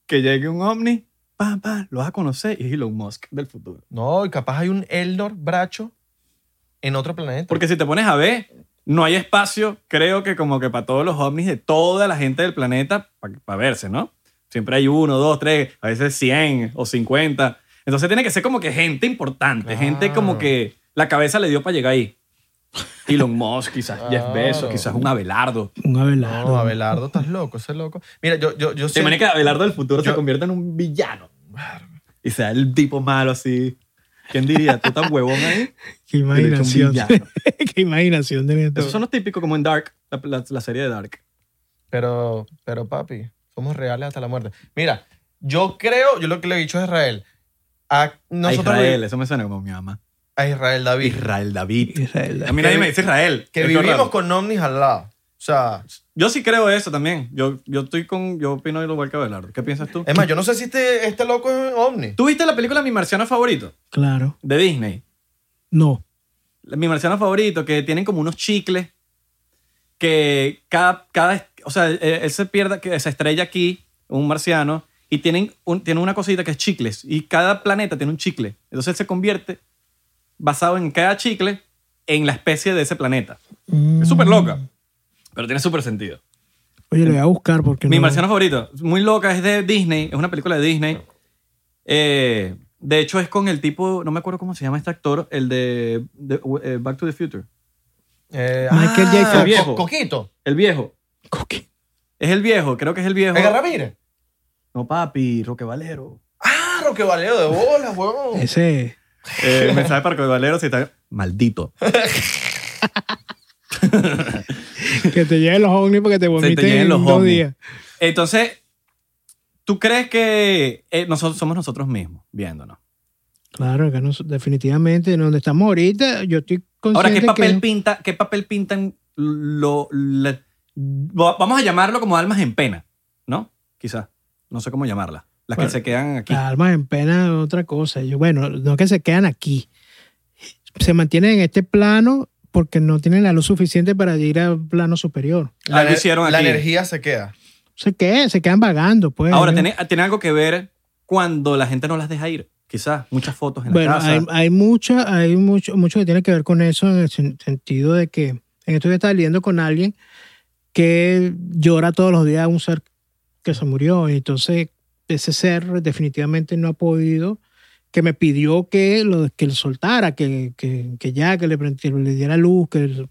que llegue un ovni? Pam, pam, lo vas a conocer y es Elon Musk del futuro. No, y capaz hay un Eldor Bracho en otro planeta. Porque si te pones a ver, no hay espacio, creo que como que para todos los ovnis de toda la gente del planeta para verse, ¿no? Siempre hay uno, dos, tres, a veces 100 o 50. Entonces tiene que ser como que gente importante, gente como que la cabeza le dio para llegar ahí. Elon Musk, quizás [LAUGHS] Jeff Claro. Bezos, quizás un Abelardo. Un Abelardo. No, Abelardo, estás loco, ese loco. Mira, yo, yo, yo Se sé- imagina que Abelardo del futuro se convierta en un villano. Y sea el tipo malo así. ¿Quién diría? Tú tan huevón ahí. [LAUGHS] Qué imaginación. [LAUGHS] Qué imaginación de esto. Esos son los típicos como en Dark, la, la- la serie de Dark. Pero, pero papi, somos reales hasta la muerte. Mira, yo creo, yo lo que le he dicho a Israel, a Israel, eso me suena como mi mamá. a Israel David, Israel David. Israel. A mí nadie me dice Israel. que Es vivimos raro. con ovnis al lado. O sea, Yo sí creo eso también. Yo, yo estoy con. Yo opino igual que Abelardo. ¿Qué piensas tú? es más, yo no sé si este, este loco es ovni. ¿Tú viste la película Mi Marciano Favorito? Claro. De Disney. No. Mi Marciano Favorito, que tienen como unos chicles que cada. cada o sea, él, él se pierde, que se estrella aquí, un marciano, y tienen, un, tienen una cosita que es chicles. Y cada planeta tiene un chicle. Entonces él se convierte, basado en cada chicle, en la especie de ese planeta. Es súper loca, pero tiene súper sentido. Oye, le voy a buscar porque Mi no. marciano favorito, muy loca, es de Disney, es una película de Disney. Eh, de hecho, es con el tipo, no me acuerdo cómo se llama este actor, el de, de, eh, Back to the Future. Eh, Michael J. ah, Fox. Co- Viejo. Coquito. El viejo. Coqui. Es el viejo, creo que es el viejo. Edgar Ramírez. No, papi, Roque Valero. Ah, Roque Valero de bolas, huevón. Ese. Eh, mensaje para Roque Valero si está maldito. [LAUGHS] Que te lleguen los ovnis porque te vomiten lleguen en los dos ovnis. días. Entonces, ¿tú crees que eh, nosotros somos nosotros mismos viéndonos? Claro, que no, definitivamente, en donde estamos ahorita, yo estoy consciente Ahora, ¿qué papel que... pinta? ¿Qué papel pintan lo, vamos a llamarlo como almas en pena, ¿no? Quizás. No sé cómo llamarla. Las Bueno, que se quedan aquí. Las almas en pena es otra cosa. Yo, bueno, no que se quedan aquí. Se mantienen en este plano porque no tienen la luz suficiente para ir al plano superior. La, hicieron la aquí. energía se queda. Se quedan, se quedan vagando, pues. Ahora, tiene, tiene algo que ver cuando la gente no las deja ir. Quizás. Muchas fotos en Bueno, la casa. hay, hay, mucha, hay mucho, mucho que tiene que ver con eso en el sen- sentido de que en esto yo estaba leyendo con alguien que llora todos los días a un ser que se murió. Y entonces ese ser definitivamente no ha podido, que me pidió que lo que le soltara, que, que, que ya, que le, que le diera luz, que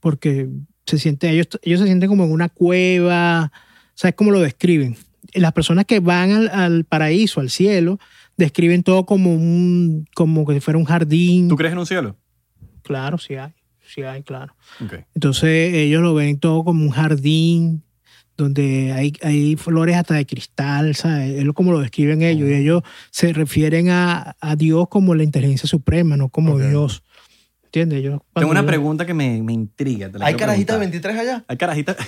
porque se siente, ellos, ellos se sienten como en una cueva, ¿sabes cómo lo describen? Las personas que van al, al paraíso, al cielo, describen todo como un, como que si fuera un jardín. ¿Tú crees en un cielo? Claro, sí hay, sí hay, claro. Ok. Entonces ellos lo ven todo como un jardín donde hay, hay flores hasta de cristal, ¿sabes? Es como lo describen ellos. Y ellos se refieren a, a Dios como la inteligencia suprema, no como. Dios. ¿Entiendes? Yo, Tengo una yo- pregunta que me, me intriga. te la ¿Hay quiero carajitas preguntar. 23 allá? Hay carajitas. [LAUGHS]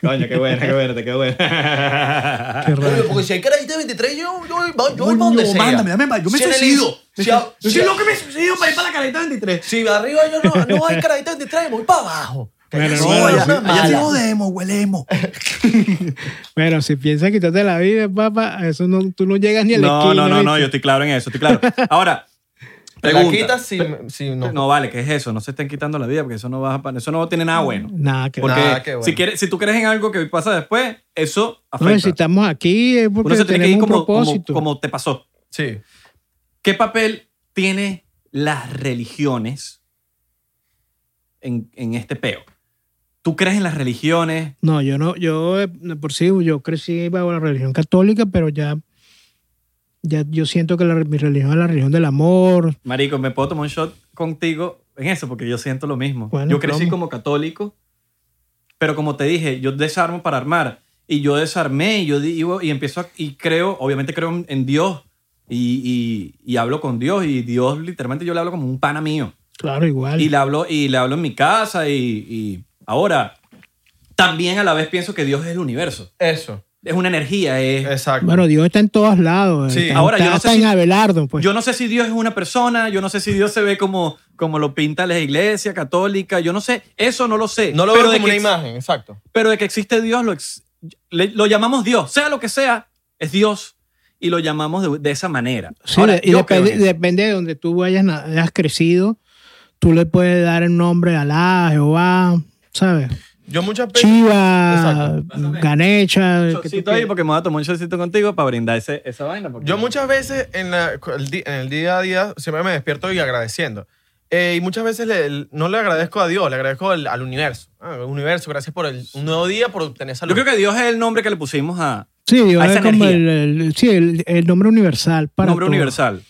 Coño, qué buena, qué buena, qué buena. Qué raro. Porque si hay carajitas 23, yo, yo, voy- yo voy para donde sea. mándame, dame, yo me Si suicido. Si, a- Yo si- soy loco que me suicido para ir para la carajita 23. si arriba yo no, no hay carajitas 23, voy para abajo. Bueno, no, sí, allá- jodemos, huelemos. [LAUGHS] Bueno, si piensas quitarte la vida, papá, eso no, tú no llegas ni a la No, esquina. no, no, no, yo estoy claro en eso, estoy claro. Ahora, [LAUGHS] Te la pregunta. quitas si, si no. No, vale, ¿qué es eso? No se estén quitando la vida porque eso no va a, eso no tiene nada bueno. Nada que Porque Nada que bueno. si, quieres, si tú crees en algo que pasa después, eso No, afecta. si estamos aquí es porque Uno se tiene que ir como, como, como te pasó. Sí. ¿Qué papel tiene las religiones en, en este peo? ¿Tú crees en las religiones? No, yo no, yo eh, por sí, yo crecí bajo la religión católica, pero ya, ya yo siento que la- mi religión es la religión del amor. Marico, ¿me puedo tomar un shot contigo en eso? Porque yo siento lo mismo. Bueno, yo crecí plomo. como católico, pero como te dije, yo desarmo para armar. Y yo desarmé y yo digo, y empiezo a- y creo, obviamente creo en, en Dios. Y, y- y hablo con Dios. Y Dios, literalmente, yo le hablo como un pana mío. Claro, igual. Y le hablo, y le hablo en mi casa. Y, y ahora, también a la vez pienso que Dios es el universo. Eso. Es una energía. Es, Exacto. bueno, Dios está en todos lados. Sí, está, ahora yo está no sé hasta si- en Abelardo, pues. Yo no sé si Dios es una persona, yo no sé si Dios se ve como, como lo pinta la iglesia católica, yo no sé, eso no lo sé. no lo pero veo de como una ex- imagen, exacto. Pero de que existe Dios, lo, ex- le- lo llamamos Dios, sea lo que sea, es Dios y lo llamamos de, de esa manera. Sí, Ahora, y yo depende, depende de donde tú hayas, hayas crecido, tú le puedes dar el nombre a Alá, Jehová, ¿sabes? Yo muchas veces. Chiva. Ganecha. Shotcito ahí porque me voy a tomar un shotcito contigo para brindar ese- esa vaina. porque- Yo muchas veces en, la- en el día a día siempre me despierto y agradeciendo. Eh, y muchas veces le- no le agradezco a Dios, le agradezco al, al universo. Ah, universo, gracias por el, un nuevo día, por obtener salud. Yo creo que Dios es el nombre que le pusimos a Sí, Dios a esa es como el, el- sí, el, el nombre universal para nombre todo. universal.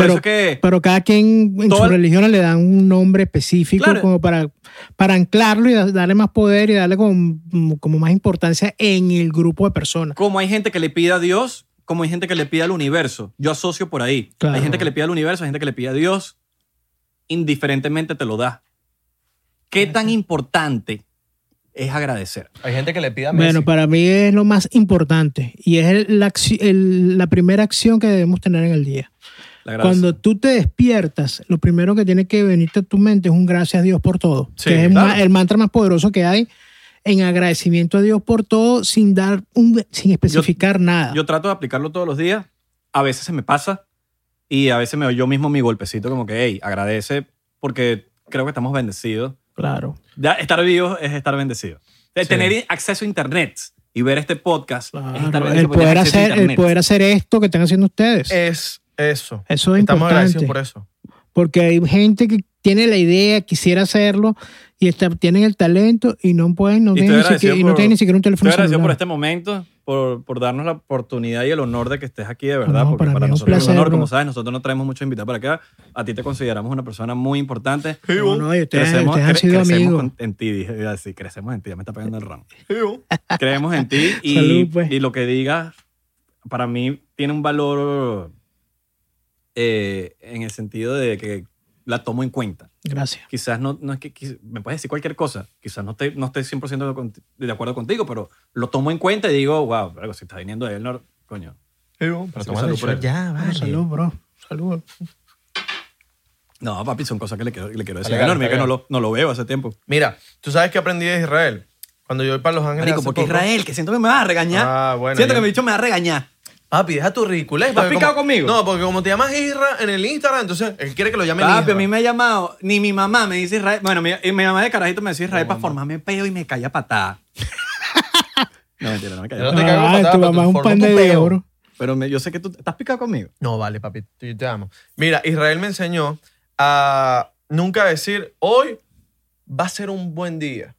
Por Pero- eso es que Pero cada quien en Todo su el- religión le dan un nombre específico Claro. como para, para anclarlo y da- darle más poder y darle como, como más importancia en el grupo de personas. como hay gente que le pide a Dios, como hay gente que le pide al universo. Yo asocio por ahí. Claro. Hay gente que le pide al universo, hay gente que le pide a Dios. Indiferentemente te lo da. ¿Qué tan importante es agradecer? Hay gente que le pide a Messi. Bueno, para mí es lo más importante y es el- la, el- la primera acción que debemos tener en el día. Cuando tú te despiertas, lo primero que tiene que venirte a tu mente es un gracias a Dios por todo. Sí, que es claro. el mantra más poderoso que hay en agradecimiento a Dios por todo sin dar un, sin especificar nada. Yo trato de aplicarlo todos los días. A veces se me pasa y a veces me doy yo mismo mi golpecito como que, hey, agradece porque creo que estamos bendecidos. claro. Ya, estar vivo es estar bendecido. De Sí. Tener acceso a internet y ver este podcast claro. es estar El, bendecido porque poder hacer, el poder hacer esto que están haciendo ustedes. Es eso. Eso es Estamos agradecidos por eso. Porque hay gente que tiene la idea, quisiera hacerlo y está, tienen el talento y no pueden, no Y tienen, estoy ni siquiera, y no por- tienen ni siquiera un Estoy teléfono agradecido por celular. este momento, por, por darnos la oportunidad y el honor de que estés aquí de verdad, No, porque para para, mí es un nosotros es un placer, honor, bro. como sabes, nosotros no traemos muchos invitados para acá. A ti te consideramos una persona muy importante. No, no, y ustedes, Crecemos, ustedes han cre- sido crecemos amigos. en ti, dije, iba a decir, crecemos en ti, ya me está pegando el ron. Creemos en ti y, Salud, pues. y lo que digas, para mí, tiene un valor eh, en el sentido de que la tomo en cuenta. Gracias. Quizás no, no es que quiz- me puedes decir cualquier cosa, quizás no esté, no esté 100% de, acuerdo contigo, pero lo tomo en cuenta y digo, wow, pero si está viniendo de él, no, coño. Pero Sí, salud por shot él. ya, vale. Salud, bro. Salud. No, papi, son cosas que le quiero, le quiero decir Enorme, que no lo, no lo veo hace tiempo. Mira, tú sabes que aprendí de Israel. Cuando yo voy para Los Ángeles. Marico, porque poco- Israel, que siento que me vas a regañar. Ah, bueno, siento yo- que mi bicho me va a regañar. Papi, deja tu ridiculez. ¿Estás porque picado como- conmigo? No, porque como te llamas Isra en el Instagram, entonces él quiere que lo llamen Papi, Isra. a mí me ha llamado, ni mi mamá me dice Israel. Bueno, mi, y mi mamá de carajito me decía Israel para formarme peo y me caía patada. no, mentira, no me no patada. te cago Ah, patada, tu pero mamá te es un pan tu de peo. Bro. Pero me- yo sé que tú estás picado conmigo. No, vale, papi, yo te amo. Mira, Israel me enseñó a nunca decir, hoy va a ser un buen día.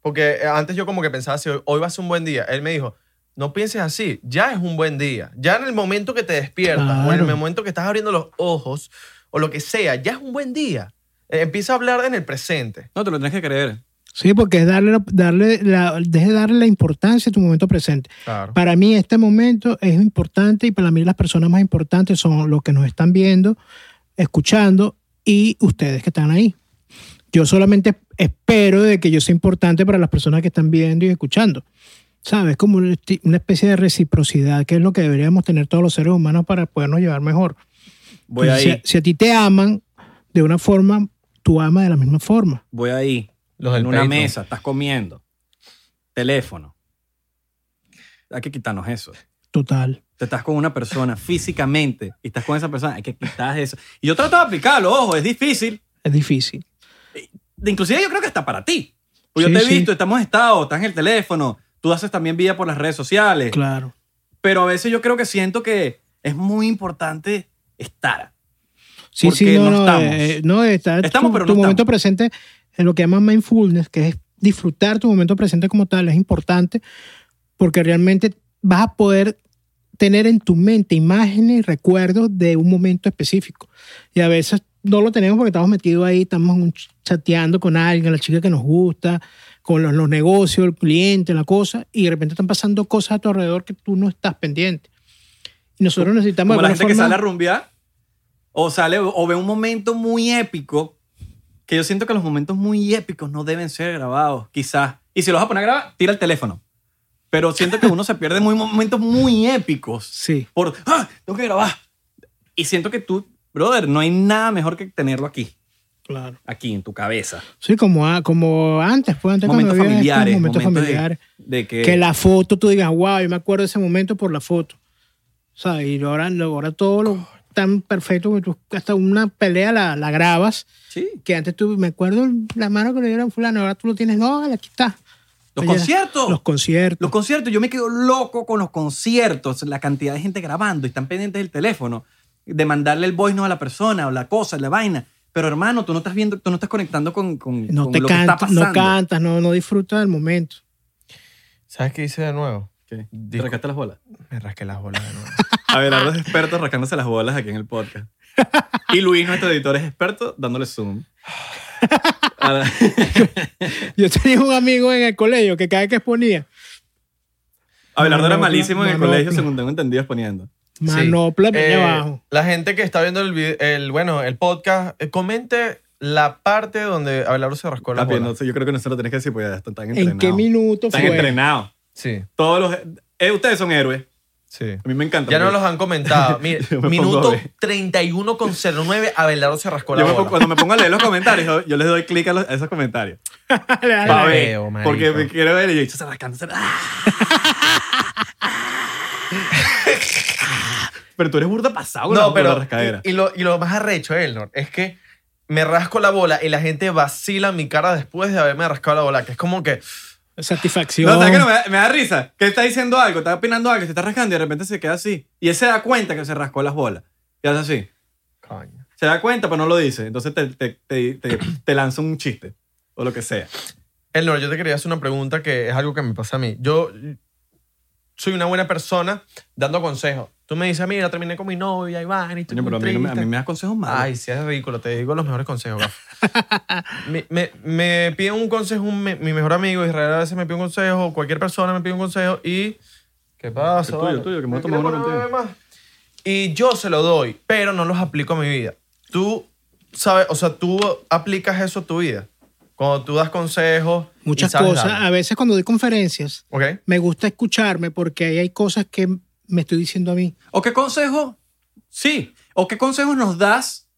Porque eh, antes yo como que pensaba, si hoy, hoy va a ser un buen día. Él me dijo, no pienses así, ya es un buen día. Ya en el momento que te despiertas o en el momento que estás abriendo los ojos o lo que sea, ya es un buen día. Eh, empieza a hablar en el presente. No, te lo tienes que creer. Sí, porque es darle, la- darle la, deje de darle la importancia a tu momento presente. Claro. Para mí este momento es importante y para mí las personas más importantes son los que nos están viendo, escuchando y ustedes que están ahí. Yo solamente espero de que yo sea importante para las personas que están viendo y escuchando. ¿Sabes? Como una especie de reciprocidad, que es lo que deberíamos tener todos los seres humanos para podernos llevar mejor. Voy ahí, Si, si a ti te aman de una forma, tú amas de la misma forma. voy ahí. Los en una mesa, estás comiendo. Teléfono. Hay que quitarnos eso. Total. Te estás con una persona físicamente y estás con esa persona, hay que quitar eso. Y yo trato de aplicarlo, ojo, es difícil. Es difícil. De- Inclusive yo creo que hasta para ti. Pues yo te he sí. visto, estamos estado, estás en el teléfono, tú haces también vida por las redes sociales. Claro. Pero a veces yo creo que siento que es muy importante estar. Sí, Porque sí, no, no estamos. eh, no, estar Estamos, tu, pero tu no momento estamos. presente en lo que llaman mindfulness, que es disfrutar tu momento presente como tal, es importante porque realmente vas a poder tener en tu mente imágenes y recuerdos de un momento específico. Y a veces no lo tenemos porque estamos metidos ahí, estamos chateando con alguien, la chica que nos gusta, con los, los negocios, el cliente, la cosa, y de repente están pasando cosas a tu alrededor que tú no estás pendiente. Y nosotros necesitamos Como la gente alguna que forma- sale a rumbear o sale o ve un momento muy épico que yo siento que los momentos muy épicos no deben ser grabados, quizás. Y si los vas a poner a grabar, tira el teléfono. Pero siento que uno se pierde muy momentos muy épicos Sí. por, ¡ah! Tengo que grabar. Y siento que tú, brother, no hay nada mejor que tenerlo aquí, Claro. aquí en tu cabeza. Sí, como, a- como antes, pues antes Momentos cuando familiares, momentos familiares. De que, Que la foto tú digas, wow, yo me acuerdo de ese momento por la foto. ¿Sabes? Y ahora, ahora todo lo tan perfecto que tú hasta una pelea la, la grabas. sí. Que antes tú, me acuerdo la mano que le dieron a fulano, ahora tú lo tienes, no, aquí está. Los conciertos. Los conciertos. Los conciertos, yo me quedo loco con los conciertos, la cantidad de gente grabando y están pendientes del teléfono, de mandarle el voice note a la persona o la cosa, la vaina. Pero hermano, tú no estás viendo, tú no estás conectando con, con, No con te lo que está cantas, pasando. no cantas, no, no disfrutas del momento. ¿Sabes qué hice de nuevo? ¿Qué? ¿Te rascaste las bolas? Me rasqué las bolas de nuevo. [LAUGHS] Abelardo es experto rascándose las bolas aquí en el podcast. Y Luis, nuestro editor, es experto dándole zoom. [LAUGHS] [LAUGHS] Yo tenía un amigo en el colegio que cada vez que exponía, Abelardo era malísimo en el colegio, según tengo entendido, exponiendo. Manopla Sí. Eh, abajo. La gente que está viendo el, el bueno, el podcast, eh, comente la parte donde Abelardo se rascó la Papi, bola. no sé, yo creo que no se lo tenés que decir porque ya están tan ¿En entrenados. qué minuto Están fue? entrenados. Sí, Todos los... eh, ustedes son héroes. sí. A mí me encanta. Ya no los han comentado. [LAUGHS] Mire, Yo me pongo minuto a ver. 31 con 09, Abelardo se rascó la yo me bola. pongo- cuando me pongo a leer los comentarios, yo, yo les doy clic a, los- a esos comentarios. [LAUGHS] Para ver. Marico. porque me quiero ver y yo se rascando. [LAUGHS] [LAUGHS] Pero tú eres burda pasado No, pero. la rascadera. Y, y lo, y lo más arrecho, Elnor, es que me rasco la bola y la gente vacila mi cara después de haberme rascado la bola, que es como que. Satisfacción. No. No, me, da, me da risa. Que él está diciendo algo, está opinando algo, se está rascando y de repente se queda así. Y él se da cuenta que se rascó las bolas. Y hace así. Coño. Se da cuenta, pero no lo dice. Entonces te, te, te, te, te lanza un chiste. O lo que sea. Elnor, yo te quería hacer una pregunta que es algo que me pasa a mí. Yo soy una buena persona dando consejos. Tú me dices, mira, terminé con mi novia, Iván, y Coño, pero a mí, no me- a triste". mí me das consejos malos. Ay, sí, es ridículo. Te digo los mejores consejos, [LAUGHS] me, me, me piden un consejo, un mi mejor amigo, Israel a veces me pide un consejo, cualquier persona me pide un consejo y... ¿Qué pasa? El tuyo, vale? tuyo, que me voy a ¿Me tomar uno contigo. Y yo se lo doy, pero no los aplico a mi vida. Tú sabes, o sea, tú aplicas eso a tu vida. Cuando tú das consejos... Muchas cosas. A veces cuando doy conferencias, me gusta escucharme porque ahí hay cosas que me estoy diciendo a mí. ¿O qué consejo? Sí. ¿O qué consejos nos das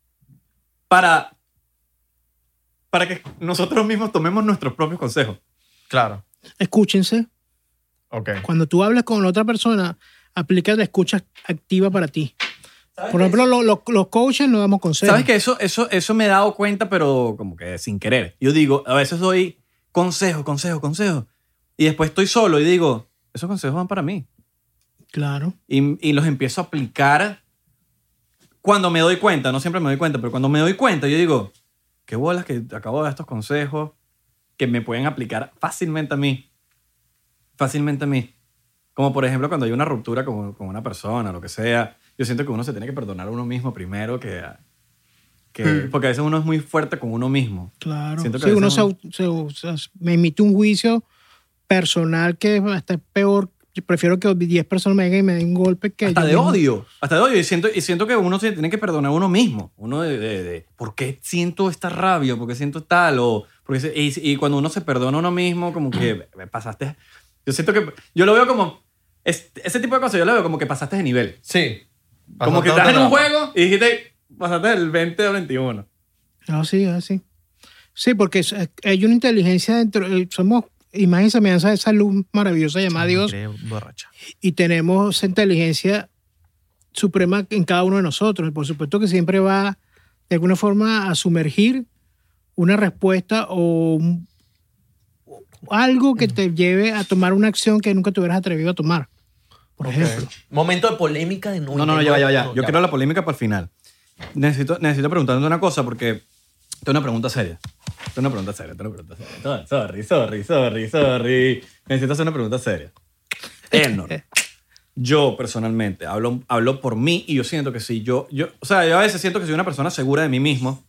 para, para que nosotros mismos tomemos nuestros propios consejos? Claro. Escúchense. Ok. Cuando tú hablas con la otra persona, aplica la escucha activa para ti. Por ejemplo, lo- lo- los coaches no damos consejos. ¿Sabes que eso, eso, eso me he dado cuenta, pero como que sin querer? Yo digo, a veces doy consejos, consejos, consejos. Y después estoy solo y digo, esos consejos van para mí. Claro. y, y los empiezo a aplicar cuando me doy cuenta, no siempre me doy cuenta, pero cuando me doy cuenta yo digo, qué bolas que acabo de dar estos consejos que me pueden aplicar fácilmente a mí, fácilmente a mí. Como por ejemplo cuando hay una ruptura con, con una persona, lo que sea, yo siento que uno se tiene que perdonar a uno mismo primero que... a- que Hmm. Porque a veces uno es muy fuerte con uno mismo. Claro. Siento que Sí, a uno se, uno- au- se- se- me emite un juicio personal que hasta es peor. Yo prefiero que 10 personas me vengan y me den un golpe que hasta de mismo. odio, hasta de odio. Y siento, y siento que uno se tiene que perdonar a uno mismo. Uno de, de- de, ¿por qué siento esta rabia? ¿Por qué siento tal? O, porque se- y, y cuando uno se perdona a uno mismo, como que me pasaste... Yo siento que... Yo lo veo como... es- ese tipo de cosas yo lo veo como que pasaste de nivel. Sí. Como que estás en un juego y dijiste, pasaste del 20 al 21. No, sí, así. Sí, porque es- hay una inteligencia dentro. eh, Somos imagen y semejanza de esa luz maravillosa llamada Dios borracha. y tenemos esa inteligencia suprema en cada uno de nosotros. Y por supuesto que siempre va de alguna forma a sumergir una respuesta o un- algo que te lleve a tomar una acción que nunca te hubieras atrevido a tomar. Por Ok. ejemplo. Momento de polémica de nuevo. No, no, no, ya ya ya. Yo quiero la polémica para el final. Necesito, necesito preguntarte una cosa porque tengo una pregunta seria. Tengo una pregunta seria, tengo una pregunta seria. Sorry, sorry, sorry, sorry. Necesito hacer una pregunta seria. Elnor, yo personalmente hablo, hablo por mí y yo siento que sí. Yo, yo, o sea, yo a veces siento que soy una persona segura de mí mismo,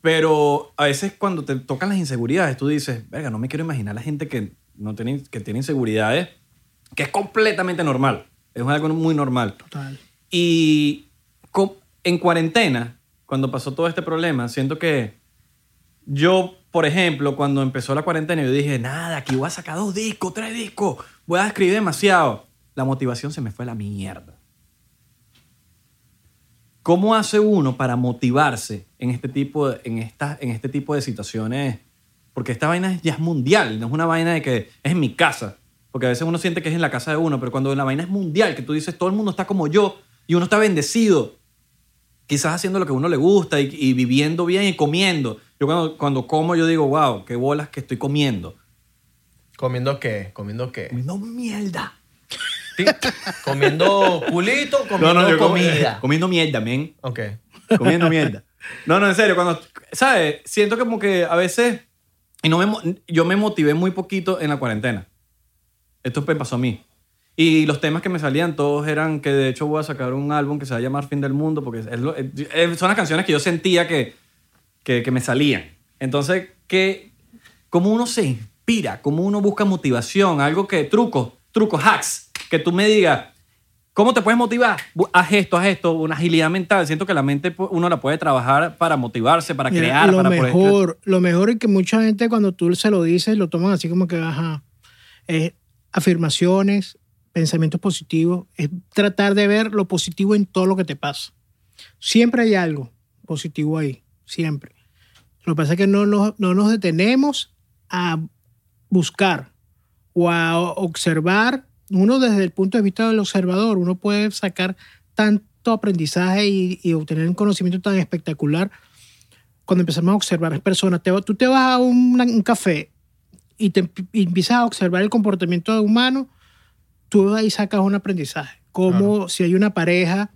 pero a veces cuando te tocan las inseguridades, tú dices, verga, no me quiero imaginar la gente que, no tiene, que tiene inseguridades, que es completamente normal. Es algo muy normal. Total. Y en cuarentena, cuando pasó todo este problema, siento que yo, por ejemplo, cuando empezó la cuarentena, yo dije, nada, aquí voy a sacar dos discos, tres discos, voy a escribir demasiado. La motivación se me fue a la mierda. ¿Cómo hace uno para motivarse en este tipo de, en esta- en este tipo de situaciones? Porque esta vaina ya es mundial, no es una vaina de que es en mi casa. Porque a veces uno siente que es en la casa de uno, pero cuando la vaina es mundial, que tú dices, todo el mundo está como yo y uno está bendecido, quizás haciendo lo que a uno le gusta y, y viviendo bien y comiendo. Yo cuando, cuando como, yo digo, wow, qué bolas que estoy comiendo. ¿Comiendo qué? ¿Comiendo qué? Comiendo mierda. Sí. ¿Comiendo culito? ¿Comiendo yo como- comida? [LAUGHS] comiendo mierda, men. Ok. Comiendo mierda. No, no, en serio, cuando, ¿sabes? Siento como que a veces, y no me, yo me motivé muy poquito en la cuarentena. Esto me pasó a mí. Y los temas que me salían todos eran que de hecho voy a sacar un álbum que se va a llamar Fin del Mundo, porque es lo- eh, son las canciones que yo sentía que, que, que me salían. Entonces, que, ¿cómo uno se inspira? ¿Cómo uno busca motivación? Algo que, trucos, trucos, hacks, que tú me digas, ¿Cómo te puedes motivar? Haz esto, haz esto, una agilidad mental. Siento que la mente pu- uno la puede trabajar para motivarse, para Mira, crear, lo para poder- mejor, lo mejor es que mucha gente cuando tú se lo dices lo toman así como que, ajá, es afirmaciones, pensamientos positivos, es tratar de ver lo positivo en todo lo que te pasa. Siempre hay algo positivo ahí, siempre. Lo que pasa es que no nos, no nos detenemos a buscar o a observar. Uno desde el punto de vista del observador, uno puede sacar tanto aprendizaje y, y obtener un conocimiento tan espectacular cuando empezamos a observar personas. Te tú te vas a un, un café y, te, y empiezas a observar el comportamiento humano, tú ahí sacas un aprendizaje. Como si hay una pareja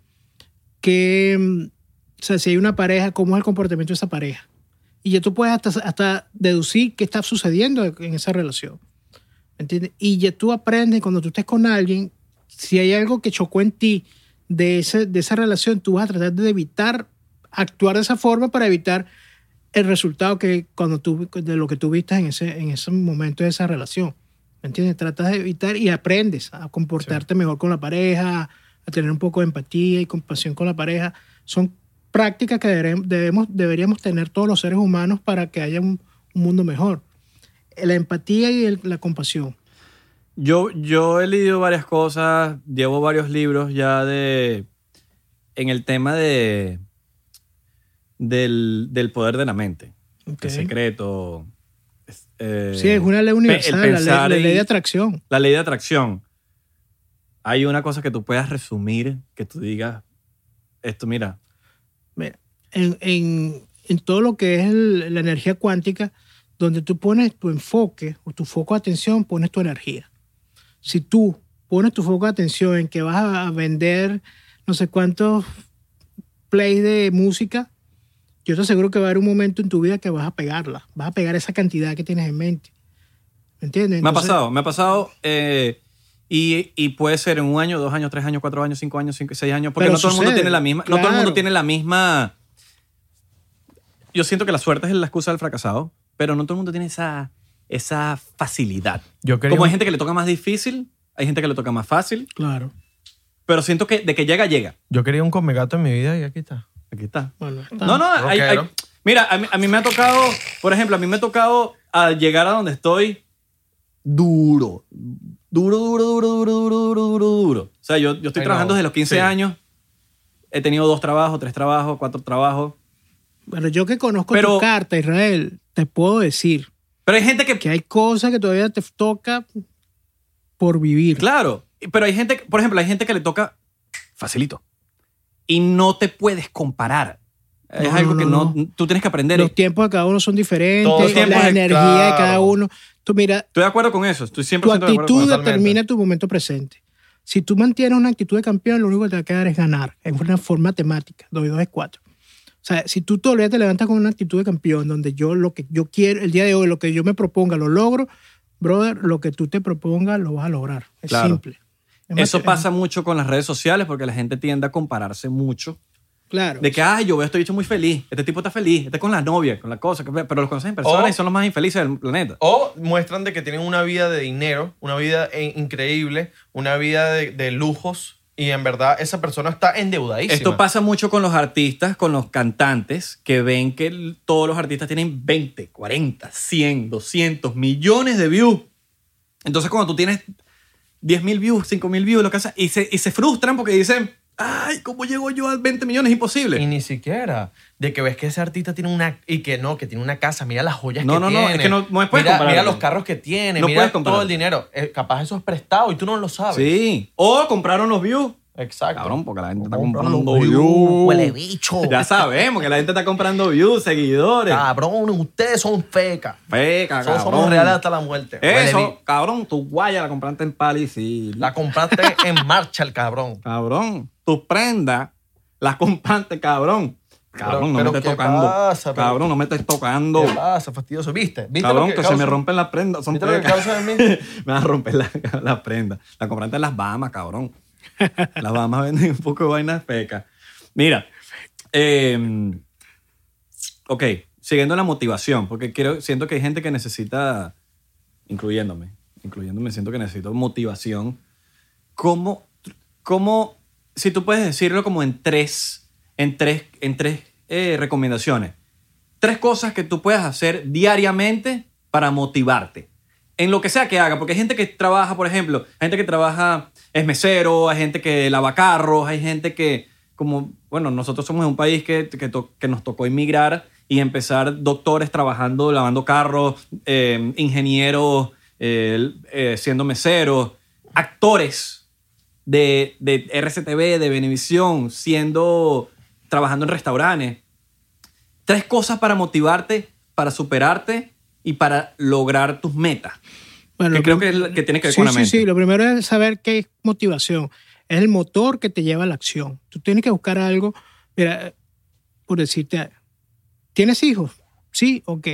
que, mm, o sea, si hay una pareja, cómo es el comportamiento de esa pareja. Y ya tú puedes hasta, hasta deducir qué está sucediendo en esa relación. ¿Me entiendes? Y ya tú aprendes cuando tú estés con alguien, si hay algo que chocó en ti de, ese, de esa relación, tú vas a tratar de evitar actuar de esa forma para evitar el resultado que cuando tú, de lo que tú viste en ese, en ese momento de esa relación. ¿Me entiendes? Tratas de evitar y aprendes a comportarte mejor con la pareja, a tener un poco de empatía y compasión con la pareja. Son prácticas que debemos, deberíamos tener todos los seres humanos para que haya un, un mundo mejor. La empatía y el- la compasión. Yo, yo he leído varias cosas, llevo varios libros ya de. en el tema de. del, del poder de la mente. ¿ok? El secreto. Eh, Sí, es una ley universal, la ley, la de atracción. La ley de atracción. Hay una cosa que tú puedas resumir, que tú digas, esto, mira, Mira, en, en- en todo lo que es el- la energía cuántica, donde tú pones tu enfoque o tu foco de atención, pones tu energía. Si tú pones tu foco de atención en que vas a vender no sé cuántos plays de música, yo te aseguro que va a haber un momento en tu vida que vas a pegarla, vas a pegar esa cantidad que tienes en mente. ¿Me entiendes? me ha Entonces, pasado, me ha pasado. eh, y, y puede ser en un año, dos años, tres años, cuatro años, cinco años, cinco, seis años, porque no todo el mundo sucede, tiene la misma. No todo el mundo claro. tiene la misma. Yo siento que la suerte es la excusa del fracasado, pero no todo el mundo tiene esa, esa facilidad. Yo quería Como hay gente que le toca más difícil, hay gente que le toca más fácil, Claro. pero siento que de que llega, llega. Yo quería un comegato en mi vida y aquí está. Aquí está. Bueno, está. No, no, hay- hay- mira, a mí, a mí me ha tocado, por ejemplo, a mí me ha tocado al llegar a donde estoy duro. Duro, duro, duro, duro, duro, duro, duro, duro. O sea, yo, yo estoy trabajando desde los 15 Sí. años. He tenido dos trabajos, tres trabajos, cuatro trabajos. Bueno, yo que conozco Pero- tu carta, Israel, te puedo decir Pero hay gente que, que hay cosas que todavía te toca por vivir. claro, pero hay gente, que- por ejemplo, hay gente que le toca facilito. Y no te puedes comparar. Es No, algo no, que no, no, tú tienes que aprender. Los tiempos de cada uno son diferentes, Todos la de- energía de cada claro. uno. Tú mira, Estoy de acuerdo con eso. Estoy 100% tu de actitud. Totalmente. determina tu momento presente. Si tú mantienes una actitud de campeón, lo único que te va a quedar es ganar. Es una forma temática. 2 y 2 es 4. O sea, si tú todavía te levantas con una actitud de campeón, donde yo lo que yo quiero, el día de hoy, lo que yo me proponga, lo logro, brother, lo que tú te propongas, lo vas a lograr. Es Claro. simple. Eso es- pasa mucho con las redes sociales porque la gente tiende a compararse mucho. Claro. De que, ay, yo veo a este bicho muy feliz. Este tipo está feliz. Este con la novia, con la cosa. que- Pero los conoces en persona O- y son los más infelices del planeta. O muestran de que tienen una vida de dinero, una vida increíble, una vida de, de lujos y en verdad esa persona está endeudadísima. Esto pasa mucho con los artistas, con los cantantes, que ven que el- todos los artistas tienen 20, 40, 100, 200 millones de views. Entonces, cuando tú tienes 10 mil views, 5 mil views, lo que sea, y se, y se frustran porque dicen, ay, ¿cómo llego yo a 20 millones? Imposible. Y ni siquiera. De que ves que ese artista tiene una. Y que no, que tiene una casa. Mira las joyas No, que no, no, tiene. es que no- no puedes mira, mira los carros que tiene. No mira puedes todo el dinero. Eh, capaz eso es prestado y tú no lo sabes. Sí. O compraron los views. Exacto. Cabrón, porque la gente está Comprando views. Huele bicho. [LAUGHS] Ya sabemos que la gente está comprando views, seguidores. Cabrón, ustedes son fecas. Feca, Nosotros cabrón. somos reales hasta la muerte. Eso, cabrón, tu guaya la compraste en Palicil. La compraste en marcha el cabrón. Cabrón, tus prendas las compraste, cabrón, Cabrón, no pero me estés ¿qué tocando. pasa? Pero- Cabrón, no me estés tocando. ¿Qué pasa, fastidioso? ¿Viste? ¿Viste Cabrón, que, que, se me rompen las prendas. Son ¿Viste lo que causa en mí? [LAUGHS] me van a romper [LAUGHS] las la prendas. La compraste en las Bahamas, cabrón. [LAUGHS] Las Bahamas venden un poco de vainas pecas. Mira, eh, ok, siguiendo la motivación, porque quiero, siento que hay gente que necesita, incluyéndome, incluyéndome, siento que necesito motivación. ¿Cómo, cómo si tú puedes decirlo como en tres, en tres, en tres eh, recomendaciones? Tres cosas que tú puedas hacer diariamente para motivarte. En lo que sea que haga, porque hay gente que trabaja, por ejemplo, hay gente que trabaja, es mesero, hay gente que lava carros, hay gente que, como, bueno, nosotros somos un país que, que, nos tocó inmigrar y empezar doctores trabajando, lavando carros, eh, ingenieros eh, eh, siendo meseros, actores de, de RCTV, de Venevisión, siendo, trabajando en restaurantes. Tres cosas para motivarte, para superarte y para lograr tus metas. Bueno, que creo que, es la- que tiene que ver sí, con la sí, mente. sí. Lo primero es saber qué es motivación. Es el motor que te lleva a la acción. Tú tienes que buscar algo. Mira, por decirte, ¿tienes hijos? Sí, ok.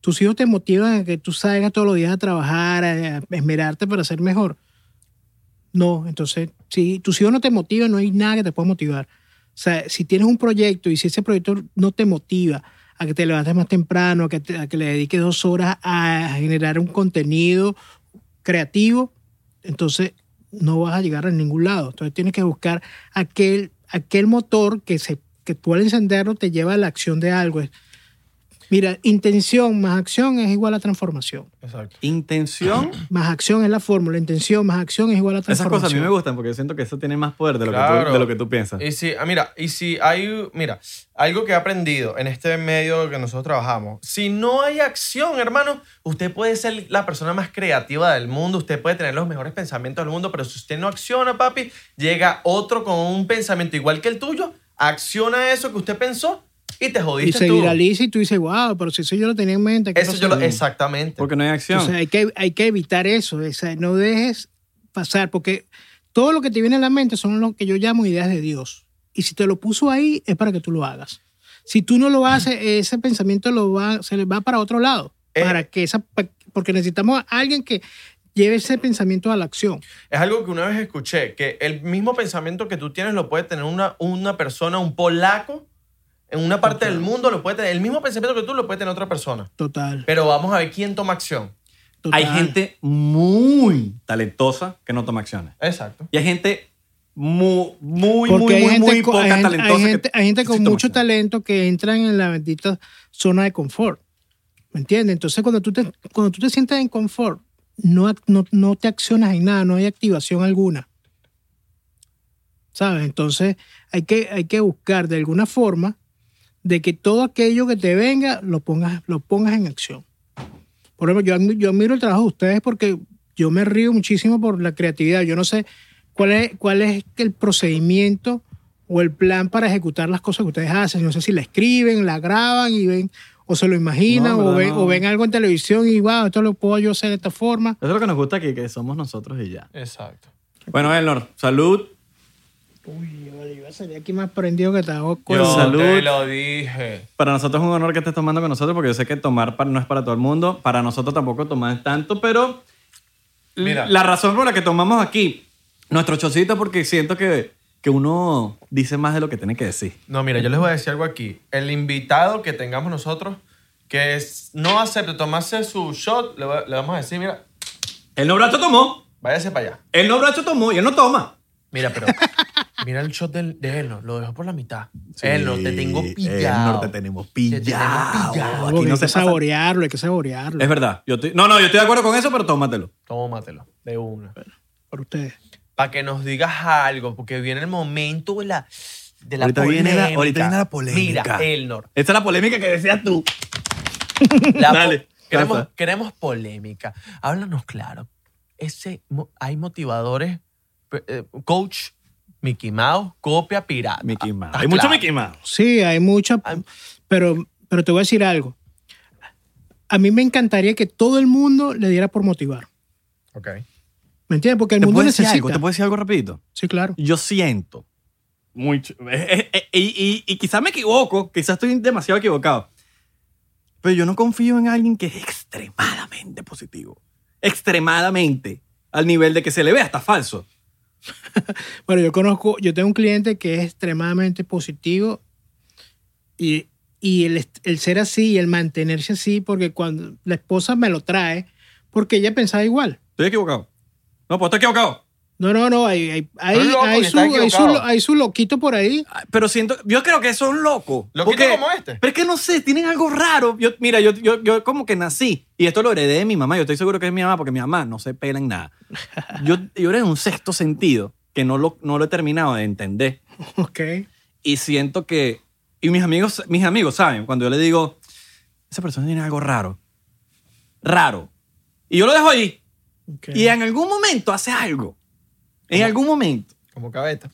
Tus hijos te motivan a que tú salgas todos los días a trabajar, a esmerarte para ser mejor. No, entonces, si tus hijos no te motivan, no hay nada que te pueda motivar. O sea, si tienes un proyecto y si ese proyecto no te motiva a que te levantes más temprano, a que, te- a que le dediques dos horas a generar un contenido creativo, entonces no vas a llegar a ningún lado. Entonces tienes que buscar aquel, aquel motor que, se, que tú al encenderlo te lleva a la acción de algo. Mira, intención más acción es igual a transformación. Exacto. Intención. [CLEARS THROAT] Más acción es la fórmula, intención más acción es igual a Esas transformación. cosas a mí me gustan porque yo siento que eso tiene más poder de lo, que, Claro. tú, de lo que tú piensas. Y si, ah, mira, y si hay, mira, algo que he aprendido en este medio que nosotros trabajamos, si no hay acción, hermano, usted puede ser la persona más creativa del mundo, usted puede tener los mejores pensamientos del mundo, pero si usted no acciona, papi, llega otro con un pensamiento igual que el tuyo, acciona eso que usted pensó y te y jodiste se tú. viraliza y tú dices, wow, pero si eso yo lo tenía en mente. ¿qué Eso pasó?". yo lo, exactamente. Porque no hay acción. Entonces hay que, hay que evitar eso, o sea, no dejes pasar, porque todo lo que te viene a la mente son lo que yo llamo ideas de Dios. Y si te lo puso ahí, es para que tú lo hagas. Si tú no lo haces, ese pensamiento lo va, se le va para otro lado. Eh. para que esa, porque necesitamos a alguien que lleve ese pensamiento a la acción. Es algo que una vez escuché, que el mismo pensamiento que tú tienes lo puede tener una, una persona, un polaco, en una parte del mundo lo puede tener, el mismo pensamiento que tú lo puede tener otra persona. Total. Pero vamos a ver quién toma acción. total. Hay gente muy talentosa que no toma acciones. Exacto. Y hay gente muy, muy, Porque muy, muy, gente, muy con- poca hay gente- talentosa. hay que gente, hay gente sí con mucho talento que entran en la bendita zona de confort. ¿Me entiendes? Entonces, cuando tú te, cuando tú te sientes en confort, no, no, no te accionas en nada, no hay activación alguna. ¿Sabes? Entonces, hay que, hay que buscar de alguna forma de que todo aquello que te venga lo pongas, lo pongas en acción. Por ejemplo, yo, yo admiro el trabajo de ustedes porque yo me río muchísimo por la creatividad. Yo no sé cuál es, cuál es el procedimiento o el plan para ejecutar las cosas que ustedes hacen. No sé si la escriben, la graban y ven, o se lo imaginan, No, o, ven, no. o ven algo en televisión y wow, esto lo puedo yo hacer de esta forma. Eso es lo que nos gusta aquí, que somos nosotros y ya. Exacto. Bueno, Elnor, salud. Uy, yo sería aquí más prendido que estaba con Yo Salud. te lo dije. Para nosotros es un honor que estés tomando con nosotros porque yo sé que tomar no es para todo el mundo. Para nosotros tampoco tomar es tanto, pero Mira. la razón por la que tomamos aquí nuestro chocito porque siento que, que uno dice más de lo que tiene que decir. No, mira, yo les voy a decir algo aquí. El invitado que tengamos nosotros que es- no acepte tomarse su shot, le, va- le vamos a decir, mira, El no brazo tomó. váyase para allá. El no brazo tomó y él no toma. Mira, pero mira el shot del- de Elnor, lo dejó por la mitad. Elnor, te tengo pillado. Elnor, te tenemos Te tenemos pillado. Aquí no hay se que pasa- saborearlo, hay que saborearlo Es verdad. Yo estoy- no, no, yo estoy de acuerdo con eso, pero tómatelo. Tómatelo, de una. por ustedes. Para que nos digas algo, porque viene el momento de la, de la Ahorita polémica. viene la- ahorita viene la polémica. Mira, Elnor. Esta es la polémica que decías tú. la Dale, queremos, queremos polémica. Háblanos claro. Ese, hay motivadores, eh, coach, Mickey Mouse, copia pirata. Mickey Mouse. ¿Estás Hay mucho claro? Mickey Mouse. Sí, hay mucha, pero, pero te voy a decir algo. A mí me encantaría que todo el mundo le diera por motivar. Ok. ¿Me entiendes? Porque el ¿Te mundo puedo decir necesita. algo? ¿Te puedo decir algo rapidito? Sí, claro. Yo siento eh, eh, eh, y, y, y quizás me equivoco, quizás estoy demasiado equivocado. Pero yo no confío en alguien que es extremadamente positivo. Extremadamente. Al nivel de que se le ve hasta falso. [LAUGHS] Bueno, yo conozco, yo tengo un cliente que es extremadamente positivo y, y el, el ser así y el mantenerse así, porque cuando la esposa me lo trae, porque ella pensaba igual. Estoy equivocado. No, pues estoy equivocado. No, no, no, hay, hay, hay, loco hay su, hay, su, equivocado. hay su loquito por ahí. Ah, Pero siento, yo creo que son locos. ¿Loquito Porque- como este? Pero es que no sé, tienen algo raro. Yo, mira, yo, yo, yo como que nací, y esto lo heredé de mi mamá, yo estoy seguro que es mi mamá, porque mi mamá no se pela en nada. [LAUGHS] Yo, yo era en un sexto sentido que no lo, no lo he terminado de entender. Ok. Y siento que, y mis amigos, mis amigos saben, cuando yo le digo, esa persona tiene algo raro, raro. Y yo lo dejo ahí. ok. Y en algún momento hace algo. En algún momento. Como cabeta.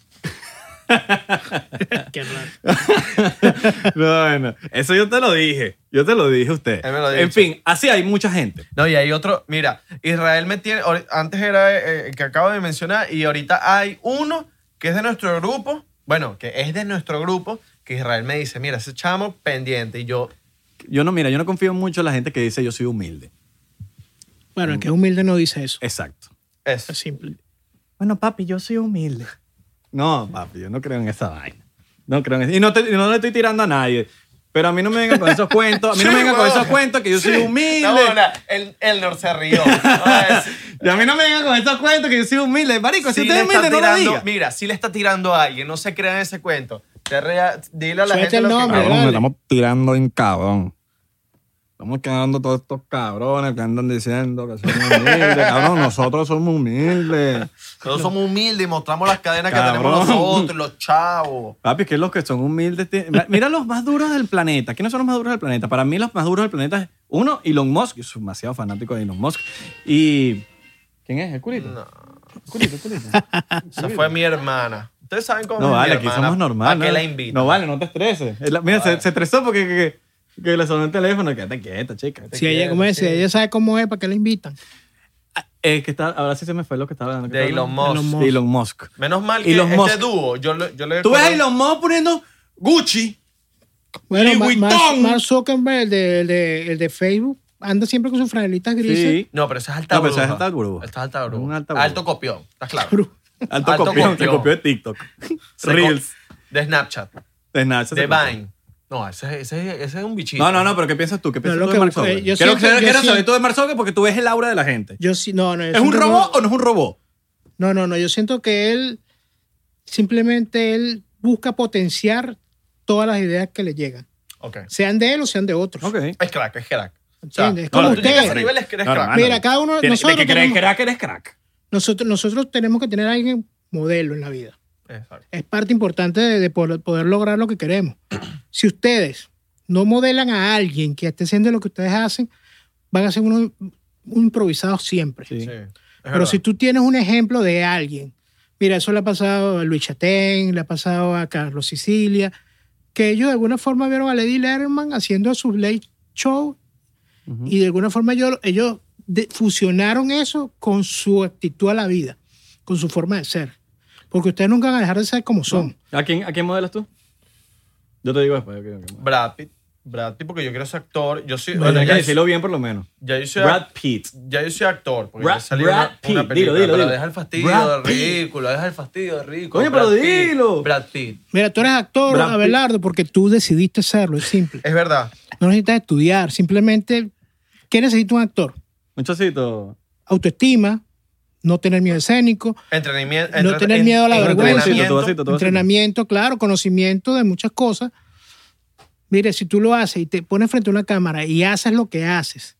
[LAUGHS] Qué raro. [LAUGHS] No, bueno, eso yo te lo dije. Yo te lo dije a usted. Él me lo ha En dicho. fin, así hay mucha gente. No, y hay otro. Mira, Israel me tiene. Antes era eh, el que acabo de mencionar, y ahorita hay uno que es de nuestro grupo. Bueno, que es de nuestro grupo, que Israel me dice: Mira, ese chamo pendiente. Y yo, Yo no, mira, yo no confío mucho en la gente que dice yo soy humilde. Bueno, el que es humilde no dice eso. Exacto. eso. Es simple. Bueno, papi, yo soy humilde. No, papi, yo no creo en esa vaina. No creo en eso. Y no, te- y no le estoy tirando a nadie. Pero a mí no me vengan con esos cuentos. A mí no Sí, [LAUGHS] me vengan con huevón. esos cuentos que yo soy Sí. humilde. No, no, el, Elnor se rió. [LAUGHS] Es- Y a mí no me vengan con esos cuentos que yo soy humilde. Marico, si usted le es humilde, está no lo tirando- diga. Mira, si le está tirando a alguien, no se crean ese cuento. Te rea- dile a la Suelta gente el lo que- nombre, Cabrón, me estamos tirando en cabrón. Estamos quedando todos estos cabrones que andan diciendo que somos humildes. Cabrón, nosotros somos humildes. Nosotros somos humildes y mostramos las cadenas que tenemos nosotros, los chavos. Papi, es que los que son humildes. Mira los más duros del planeta. ¿Quiénes son los más duros del planeta? Para mí, los más duros del planeta es uno, Elon Musk. Yo soy demasiado fanático de Elon Musk. Y. ¿Quién es? ¿El culito? No. ¿El culito, el culito? [LAUGHS] Esa fue mi hermana. Ustedes saben cómo No es vale, mi aquí hermana. somos normales. ¿A qué la invito? No vale, no te estreses. Mira, se, se estresó porque que, que le sonó el teléfono. Quédate quieta, chica. Si ella, como es, si ella sabe cómo es, ¿para qué la invitan? Es que está, ahora sí se me fue lo que estaba hablando. ¿Qué De estaba Elon hablando? Musk. Elon Musk. Menos mal que Elon este Musk. dúo, yo, le- yo le Tú ves a Elon Musk poniendo Gucci. Bueno, Mark, Vuitton. Mark Zuckerberg, el de, el, de, el de Facebook, anda siempre con sus franelitas grises. Sí. No, pero esa es alta No, pero esa bruja. es alta bruja. Esta es alta bruja. Un alta bruja. Alto copión, ¿estás [LAUGHS] claro? Alto, Alto copión, se copión. copió de TikTok. Reels. De Snapchat, De Snapchat de. Vine. No, ese, ese, ese es un bichito. No, no, no, pero ¿qué piensas tú? ¿Qué piensas lo tú que de Mark busco- Zuckerberg? yo quiero siento- quiero- yo quiero saber siento- tú de Mark Zuckerberg porque tú ves el aura de la gente. Yo sí, no, no. yo ¿Es un siento robot que- o no es un robot? No, no, no. Yo siento que él simplemente él busca potenciar todas las ideas que le llegan, Ok. sean de él o sean de otros. Es crack, es crack. O sea, ¿Entiendes? Es como tú llegas a usted. ese nivel es que eres No, crack. hermano. Mira, cada uno de Tiene- nosotros de que crees tenemos- crack, eres crack. Nosotros, nosotros tenemos que tener a alguien modelo en la vida. Exacto. Es parte importante de, de poder, poder lograr lo que queremos. [CLEARS THROAT] Si ustedes no modelan a alguien que esté haciendo lo que ustedes hacen, van a ser unos un improvisados siempre. Sí. Sí. es Pero verdad. si tú tienes un ejemplo de alguien, mira, eso le ha pasado a Luis Chatén, le ha pasado a Carlos Sicilia, que ellos de alguna forma vieron a Lady Letterman haciendo sus late show Ujú. y de alguna forma ellos, ellos de- fusionaron eso con su actitud a la vida, con su forma de ser. Porque ustedes nunca van a dejar de ser como son. ¿A quién, ¿A quién modelas tú? Yo te digo después. modeles. Brad Pitt. Brad Pitt, porque yo quiero ser actor. Yo soy. Bueno, ya, decirlo bien por lo menos. ya yo soy Brad Pitt. Ya yo soy actor, porque Brad- salió Brad una, Pitt. una película, Dilo, dilo, pero dilo. deja el fastidio Brad de Pitt. ridículo, deja el fastidio de ridículo. Coño, pero Brad Pitt, dilo. Brad Pitt. Mira, tú eres actor, Brad Pitt. Abelardo, porque tú decidiste serlo, es simple. Es verdad. No necesitas estudiar, simplemente, ¿qué necesita un actor? Muchachito. Autoestima, no tener miedo escénico, Entrenamiento. No tener miedo a la vergüenza. Tu vasito. entrenamiento, claro, conocimiento de muchas cosas. Mire, si tú lo haces y te pones frente a una cámara y haces lo que haces,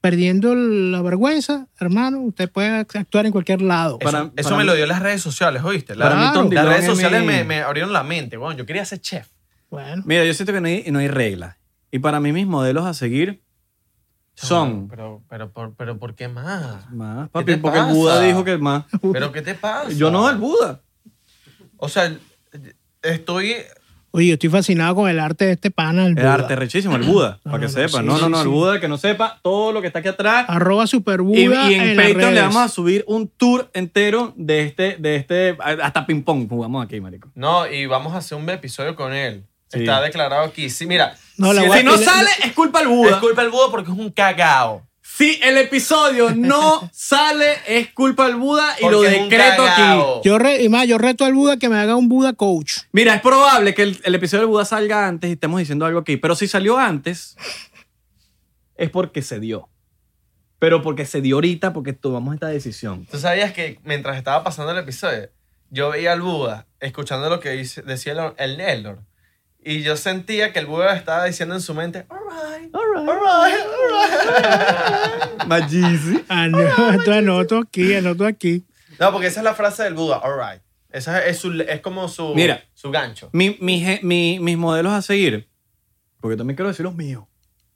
perdiendo la vergüenza, hermano, usted puede actuar en cualquier lado. Eso, Para- eso para me mí- lo dio las redes sociales, ¿oíste? La- Claro. Las redes es sociales me, me abrieron la mente. Bueno, yo quería ser chef. Bueno, Mira, yo siento que no hay, no hay reglas. Y para mí mis modelos a seguir son... Pero, pero, pero, pero, ¿por qué más? Más, ¿Qué papi, te porque el? Buda dijo que más. ¿Pero qué te pasa? Yo no, el Buda. O sea, estoy Oye, yo estoy fascinado con el arte de este pana. El El Buda. arte rechísimo, el Buda, No, [CLEARS THROAT] para que no, sepa. sí, no, no, sí, no, el. Buda, que no sepa todo lo que está aquí atrás. Arroba Y, Superbuda y en, Patreon le vamos a subir un tour entero de este, de este, hasta ping pong jugamos aquí, marico. No, y vamos a hacer un episodio con él. Sí. Está declarado aquí. Sí, mira. No, la si no le- sale, es culpa del Buda. es culpa del Buda porque es un cagao. Si el episodio no [LAUGHS] sale, es culpa del Buda y Porque lo decreto aquí. Yo re- y más, yo reto al Buda que me haga un Buda coach. Mira, es probable que el, el episodio del Buda salga antes y estemos diciendo algo aquí, pero si salió antes, es porque se dio. Pero porque se dio ahorita, porque tomamos esta decisión. ¿Tú sabías que mientras estaba pasando el episodio, yo veía al Buda escuchando lo que dice- decía el, el? Y yo sentía que el Buda estaba diciendo en su mente, alright, alright, alright. Magisi. Ah, no, entonces anoto aquí, anoto aquí. No, porque esa es la frase del Buda, alright. Esa es, su- es como su, Mira. su gancho. Mi, mi mi- mis modelos a seguir, porque también quiero decir los míos.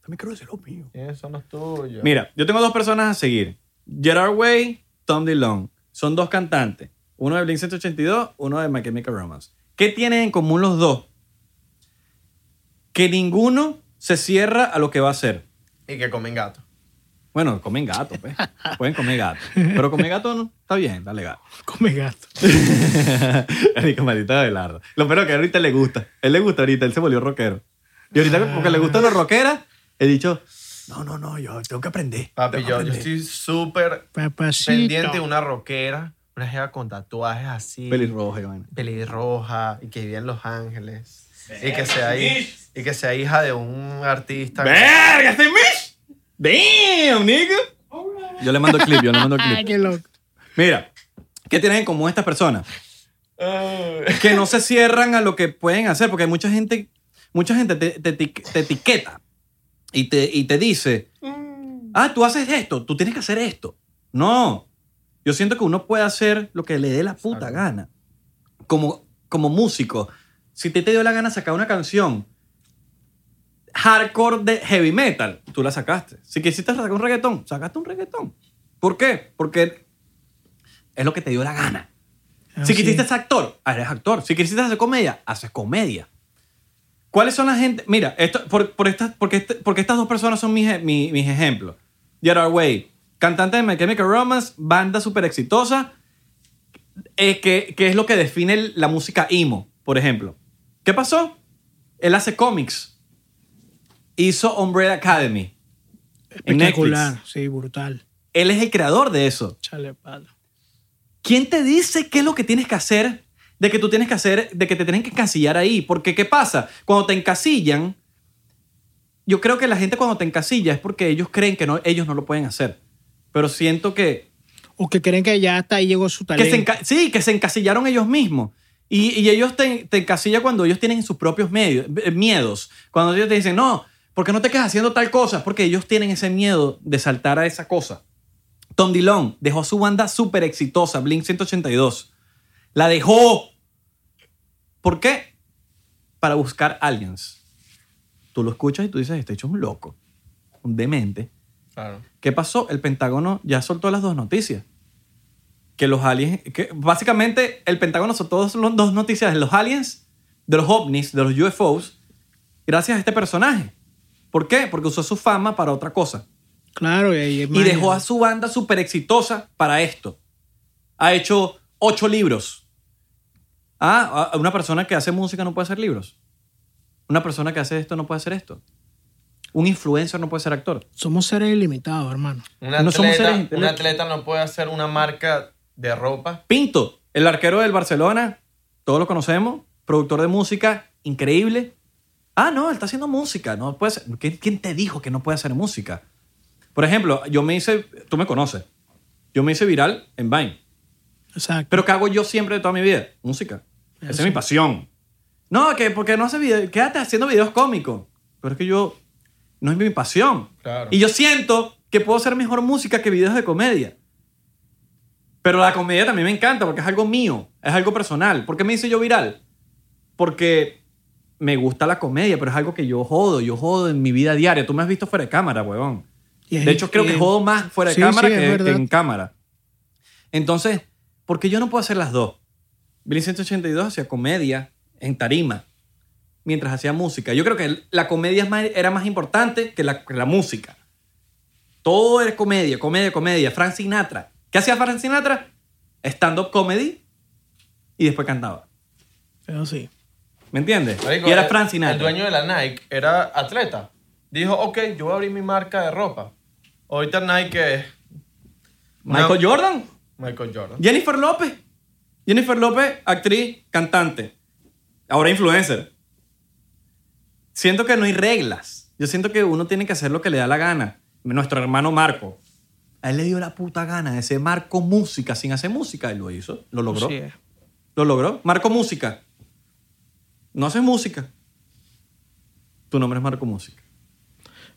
También quiero decir los míos. ¿Quiénes son los tuyos? Mira, yo tengo dos personas a seguir. Gerard Way, Tom DeLonge. Son dos cantantes. Uno de Blink 182, uno de My Chemical Romance. ¿Qué tienen en común los dos? Que ninguno se cierra a lo que va a hacer. Y que comen gato. Bueno, comen gato, pues. [LAUGHS] Pueden comer gato. Pero comer gato no. Está bien, dale gato. Come gato. [LAUGHS] Rico, maldita Abelardo. Lo peor es que ahorita le gusta. Él le gusta ahorita, él se volvió rockero. Y ahorita, porque le gustan los rockeras, he dicho, no, no, no, yo tengo que aprender. Papi, yo, yo aprender". estoy súper pendiente de una rockera, una jeva con tatuajes así. Pelirroja, vaina. pelirroja y que vivía en Los Ángeles. Y que, sea, hi- y que sea hija de un artista. ¡Verga, este Mish! ¡Damn, nigga! Yo le mando el clip, yo le mando el [LAUGHS] Ay, clip. qué loco. Mira, ¿qué tienen en común estas personas? Ay. Que no se cierran a lo que pueden hacer, porque hay mucha gente, mucha gente te, te eti- te etiqueta y te, y te dice, ah, tú haces esto, tú tienes que hacer esto. No, yo siento que uno puede hacer lo que le dé la puta Exacto. gana. Como, como músico, si te, te dio la gana sacar una canción hardcore de heavy metal, tú la sacaste. Si quisiste sacar un reggaetón, sacaste un reggaetón. ¿Por qué? Porque es lo que te dio la gana. Ah, Si sí. quisiste ser actor, eres actor. Si quisiste hacer comedia, haces comedia. ¿Cuáles son las gente? Mira, esto, por, por estas, porque, este- porque estas dos personas son mis, mis, mis ejemplos. Gerard Way, cantante de My Chemical Romance, banda súper exitosa, eh, que, que es lo que define la música emo, por ejemplo. ¿Qué pasó? Él hace cómics. Hizo Umbrella Academy. Espectacular, sí, brutal. Él es el creador de eso. Chale palo. ¿Quién te dice qué es lo que tienes que hacer? De que tú tienes que hacer, de que te tienen que encasillar ahí. Porque, ¿qué pasa? Cuando te encasillan, yo creo que la gente cuando te encasilla es porque ellos creen que no, ellos no lo pueden hacer. Pero siento que, O que creen que ya hasta ahí llegó su que talento. se sí, que se encasillaron ellos mismos. Y, y ellos te, te encasillan cuando ellos tienen sus propios medios- eh, miedos. Cuando ellos te dicen, no, ¿por qué no te quedas haciendo tal cosa? Porque ellos tienen ese miedo de saltar a esa cosa. Tom Dillon dejó su banda súper exitosa, Blink 182. La dejó. ¿Por qué? Para buscar aliens. Tú lo escuchas y tú dices, este hecho es un loco, un demente. Claro. ¿Qué pasó? El Pentágono ya soltó las dos noticias. Que los aliens, que básicamente el Pentágono soltó dos, dos noticias de los aliens, de los ovnis, de los UFOs, gracias a este personaje. ¿Por qué? Porque usó su fama para otra cosa. Claro, y, ahí es Y dejó a su banda súper exitosa para esto. Ha hecho ocho libros. Ah, una persona que hace música no puede hacer libros. Una persona que hace esto no puede hacer esto. Un influencer no puede ser actor. Somos seres ilimitados, hermano. Un No somos atleta, seres un atleta no puede hacer una marca de ropa. Pinto, el arquero del Barcelona, todos lo conocemos, productor de música, increíble. Ah, no, él está haciendo música. No puede ser. ¿Quién, te dijo que no puede hacer música? Por ejemplo, yo me hice, tú me conoces, yo me hice viral en Vine. Exacto. Pero ¿qué hago yo siempre de toda mi vida? Música. Esa es mi pasión. No, que porque no hace video, quédate haciendo videos cómicos. Pero es que yo, no es mi pasión. Claro. Y yo siento que puedo hacer mejor música que videos de comedia. Pero la comedia también me encanta porque es algo mío, es algo personal. ¿Por qué me hice yo viral? Porque me gusta la comedia, pero es algo que yo jodo, yo jodo en mi vida diaria. Tú me has visto fuera de cámara, huevón. Y De hecho, creo que jodo más fuera de Sí, cámara sí, que, que en cámara. Entonces, ¿por qué yo no puedo hacer las dos? Billy 182 hacía comedia en tarima. mientras hacía música. Yo creo que la comedia era más importante que la, que la música. Todo era comedia, comedia, comedia. Frank Sinatra. ¿Qué hacía Frank Sinatra? Stand-up comedy y después cantaba. Pero sí. ¿Me entiendes? Marico, y era Frank Sinatra. El dueño de la Nike era atleta. Dijo, ok, yo voy a abrir mi marca de ropa. Ahorita Nike es Michael Jordan. Michael Jordan. Jennifer López. Jennifer López, actriz, cantante. Ahora influencer. Siento que no hay reglas. Yo siento que uno tiene que hacer lo que le da la gana. Nuestro hermano Marco. A él le dio la puta gana de ser Marco Música sin hacer música. Él lo hizo. Lo logró. Es. Lo logró. Marco Música. No haces música. Tu nombre es Marco Música.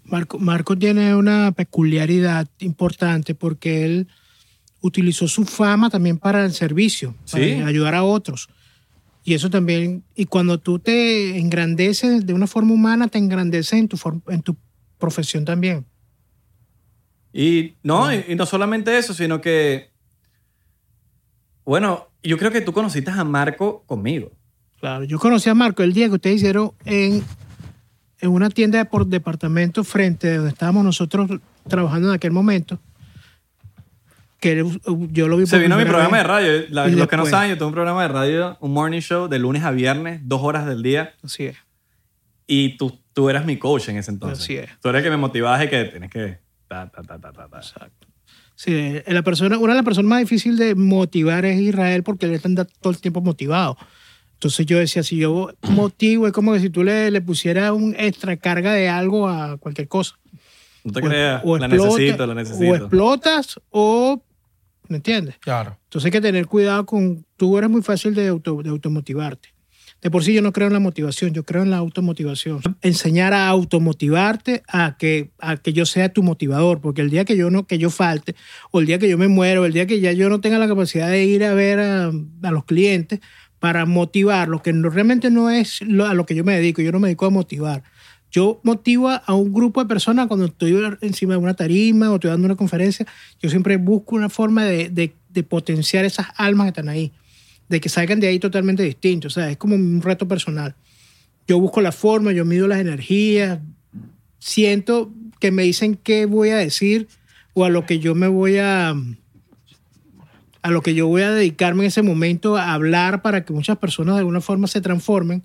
Marco, Marco tiene una peculiaridad importante porque él utilizó su fama también para el servicio, para Sí. ayudar a otros. Y eso también, y cuando tú te engrandeces de una forma humana, te engrandeces en tu, en tu profesión también. Y no, y, y no solamente eso, sino que, bueno, yo creo que tú conociste a Marco conmigo. Claro, yo conocí a Marco el día que ustedes hicieron en, en una tienda de por departamento frente a donde estábamos nosotros trabajando en aquel momento. Que yo lo vi Se vino mi programa de radio. La- los que no saben, yo tengo un programa de radio, un morning show de lunes a viernes, dos horas del día. Así es. Y tú, tú eras mi coach en ese entonces. Así es. Tú eres el que me motivabas y que tienes que... Exacto. Sí, eh, la persona, una de las personas más difíciles de motivar es Israel porque él está todo el tiempo motivado. Entonces yo decía, si yo motivo, es como que si tú le, le pusieras un extra carga de algo a cualquier cosa. No te O- creas. o la explota- necesito, la O explotas o... ¿Me entiendes? Claro. Entonces hay que tener cuidado con... Tú eres muy fácil de, auto, de automotivarte. De por sí yo no creo en la motivación, yo creo en la automotivación. Enseñar a automotivarte a que, a que yo sea tu motivador, porque el día que yo, no, que yo falte, o el día que yo me muero, el día que ya yo no tenga la capacidad de ir a ver a, los clientes para motivarlos, que realmente no es a lo que yo me dedico, yo no me dedico a motivar. Yo motivo a un grupo de personas cuando estoy encima de una tarima o estoy dando una conferencia. Yo siempre busco una forma de- de potenciar esas almas que están ahí, de que salgan de ahí totalmente distintos. O sea, es como un reto personal. Yo busco la forma, yo mido las energías, siento que me dicen qué voy a decir o a lo que yo me voy a a lo que yo voy a dedicarme en ese momento a hablar para que muchas personas de alguna forma se transformen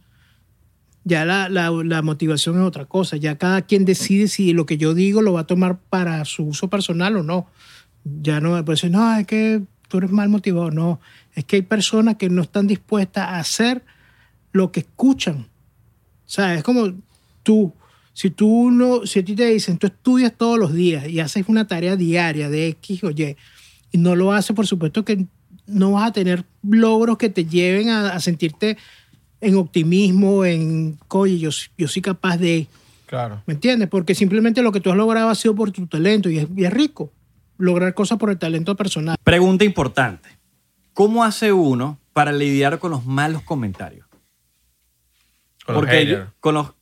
ya la, la- la motivación es otra cosa. Ya cada quien decide si lo que yo digo lo va a tomar para su uso personal o no. Ya no me decir, no, es que tú eres mal motivado. No, es que hay personas que no están dispuestas a hacer lo que escuchan. O sea, es como tú, si tú no, si a ti te dicen, tú estudias todos los días y haces una tarea diaria de X o Y, y no lo haces, por supuesto que no vas a tener logros que te lleven a, a sentirte en optimismo, en, oye, yo, yo soy capaz de, Claro. ¿me entiendes? Porque simplemente lo que tú has logrado ha sido por tu talento y es, y es rico lograr cosas por el talento personal. Pregunta importante. ¿Cómo hace uno para lidiar con los malos comentarios? Con los yo- haters. con los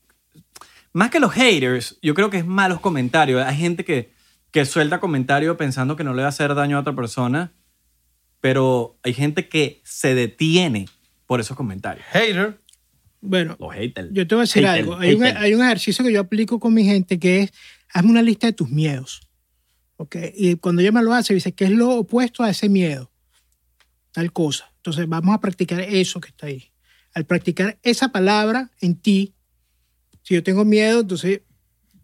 más que los haters, yo creo que es malos comentarios. Hay gente que, que suelta comentarios pensando que no le va a hacer daño a otra persona, pero hay gente que se detiene por esos comentarios. Hater. Bueno, Los haters. yo te voy a decir Hater, algo. Hay un, hay un ejercicio que yo aplico con mi gente que es, hazme una lista de tus miedos. ¿Ok? Y cuando ella me lo hace, dice, ¿qué es lo opuesto a ese miedo? Tal cosa. Entonces vamos a practicar eso que está ahí. Al practicar esa palabra en ti, si yo tengo miedo, entonces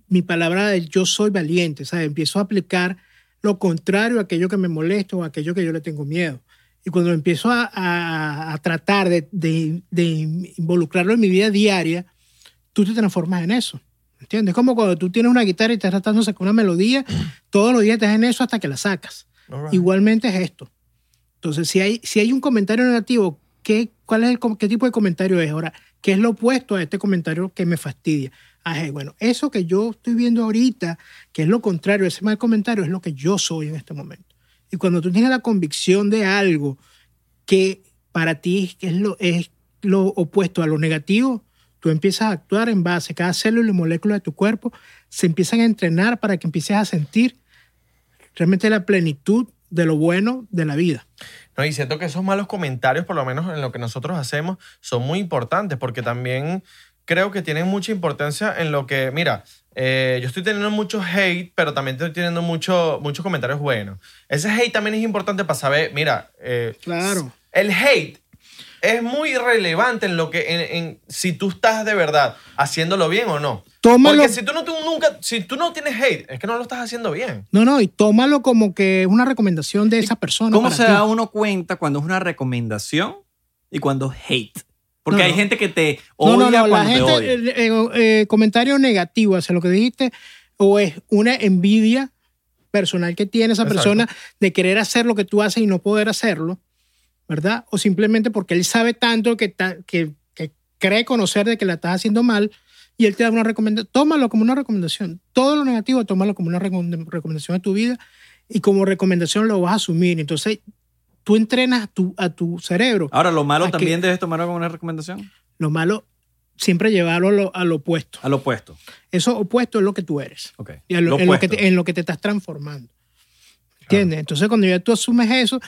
mi palabra de yo soy valiente, ¿sabes? Empiezo a aplicar lo contrario a aquello que me molesta o a aquello que yo le tengo miedo. Y cuando empiezo a, a- a tratar de, de- de involucrarlo en mi vida diaria, tú te transformas en eso. ¿Entiendes? Es como cuando tú tienes una guitarra y estás tratando de sacar una melodía, [CLEARS THROAT] todos los días estás en eso hasta que la sacas. Igualmente es esto. Entonces, si hay, si hay un comentario negativo, ¿qué, cuál es el, ¿qué tipo de comentario es? Ahora, ¿qué es lo opuesto a este comentario que me fastidia? Ah, bueno, eso que yo estoy viendo ahorita, que es lo contrario, ese mal comentario, es lo que yo soy en este momento. Y cuando tú tienes la convicción de algo que para ti es lo, es lo opuesto a lo negativo, tú empiezas a actuar en base, cada célula y molécula de tu cuerpo se empiezan a entrenar para que empieces a sentir realmente la plenitud de lo bueno de la vida. No, y siento que esos malos comentarios, por lo menos en lo que nosotros hacemos, son muy importantes porque también creo que tienen mucha importancia en lo que, mira, eh, yo estoy teniendo mucho hate, pero también estoy teniendo mucho, muchos comentarios buenos. Ese hate también es importante para saber, mira, eh, Claro. el hate es muy relevante en lo que, en, en si tú estás de verdad haciéndolo bien o no. Tómalo. Porque si tú no, nunca, si tú no tienes hate, es que no lo estás haciendo bien. No, no, y tómalo como que es una recomendación de esa persona. ¿Cómo para se ti. da uno cuenta cuando es una recomendación y cuando es hate? Porque No, hay no. gente que te No, odia no, no, la cuando te gente, odia. eh, eh, eh, comentario negativo hacia lo que dijiste, o es una envidia personal que tiene esa Exacto. persona de querer hacer lo que tú haces y no poder hacerlo, ¿verdad? O simplemente porque él sabe tanto que, que, que cree conocer de que la estás haciendo mal y él te da una recomendación. Tómalo como una recomendación. Todo lo negativo, tómalo como una recom- recomendación de tu vida y como recomendación lo vas a asumir. Entonces, tú entrenas a tu, a tu cerebro. Ahora, lo malo ¿A también debes tomarlo como una recomendación. Lo malo, siempre llevarlo a lo, a lo opuesto. Al opuesto. Eso opuesto es lo que tú eres. Ok. Y a lo- Lo en, lo que te, en lo que te estás transformando. ¿Entiendes? Entonces, cuando ya tú asumes eso,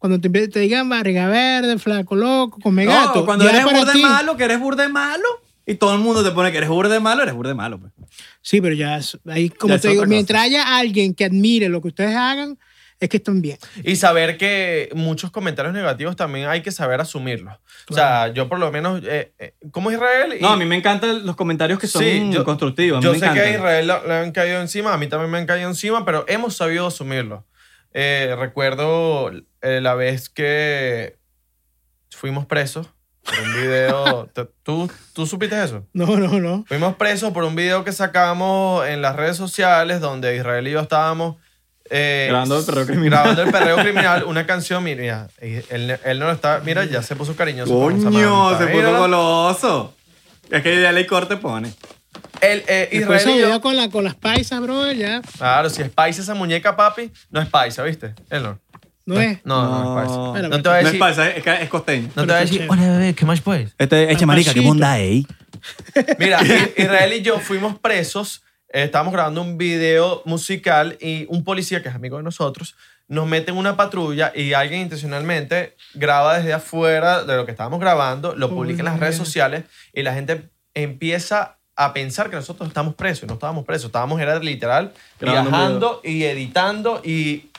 cuando te, te digan barriga verde, flaco loco, come No, gato. cuando eres burde ti- malo, que eres burde malo, y todo el mundo te pone que eres burde malo, eres burde malo. Pues. Sí, pero ya es- ahí, como Ya es te digo, mientras haya alguien que admire lo que ustedes hagan, es que están bien. Y saber que muchos comentarios negativos también hay que saber asumirlos. O sea, yo por lo menos, eh, eh, como Israel... y- No, a mí me encantan los comentarios que son Sí, yo- constructivos. A mí Yo me sé que a. Israel le, le han caído encima, a mí también me han caído encima, pero hemos sabido asumirlo. Eh, recuerdo eh, la vez que fuimos presos por un video. [LAUGHS] ¿Te- ¿Tú, ¿Tú supiste eso? No, no, no. Fuimos presos por un video que sacamos en las redes sociales donde Israel y yo estábamos eh, Grabando el perreo criminal. grabando el perreo [LAUGHS] criminal, una canción, mira, él, él no lo está, mira, ya se puso cariñoso. Coño, se puso mírala. goloso. Es que ya le corte pone. El, eh, Después Israel y yo- con, la, con las paisas, bro, ya Claro, si es paisa esa muñeca, papi, no es paisa, ¿viste? Él no. No es. No, no, es paisa. Bueno, No te voy a No es decir, falsa, es, es costeño. no te voy a decir, Pero hola bebé, ¿qué más pues? Este, eche marica, qué bondad, eh. Mira, [LAUGHS] I- Israel y yo fuimos presos, eh, estábamos grabando un video musical y un policía que es amigo de nosotros nos mete en una patrulla y alguien intencionalmente graba desde afuera de lo que estábamos grabando, lo publica en las redes sociales y la gente empieza a pensar que nosotros estamos presos y no estábamos presos, estábamos era literal Grabando un viajando y editando y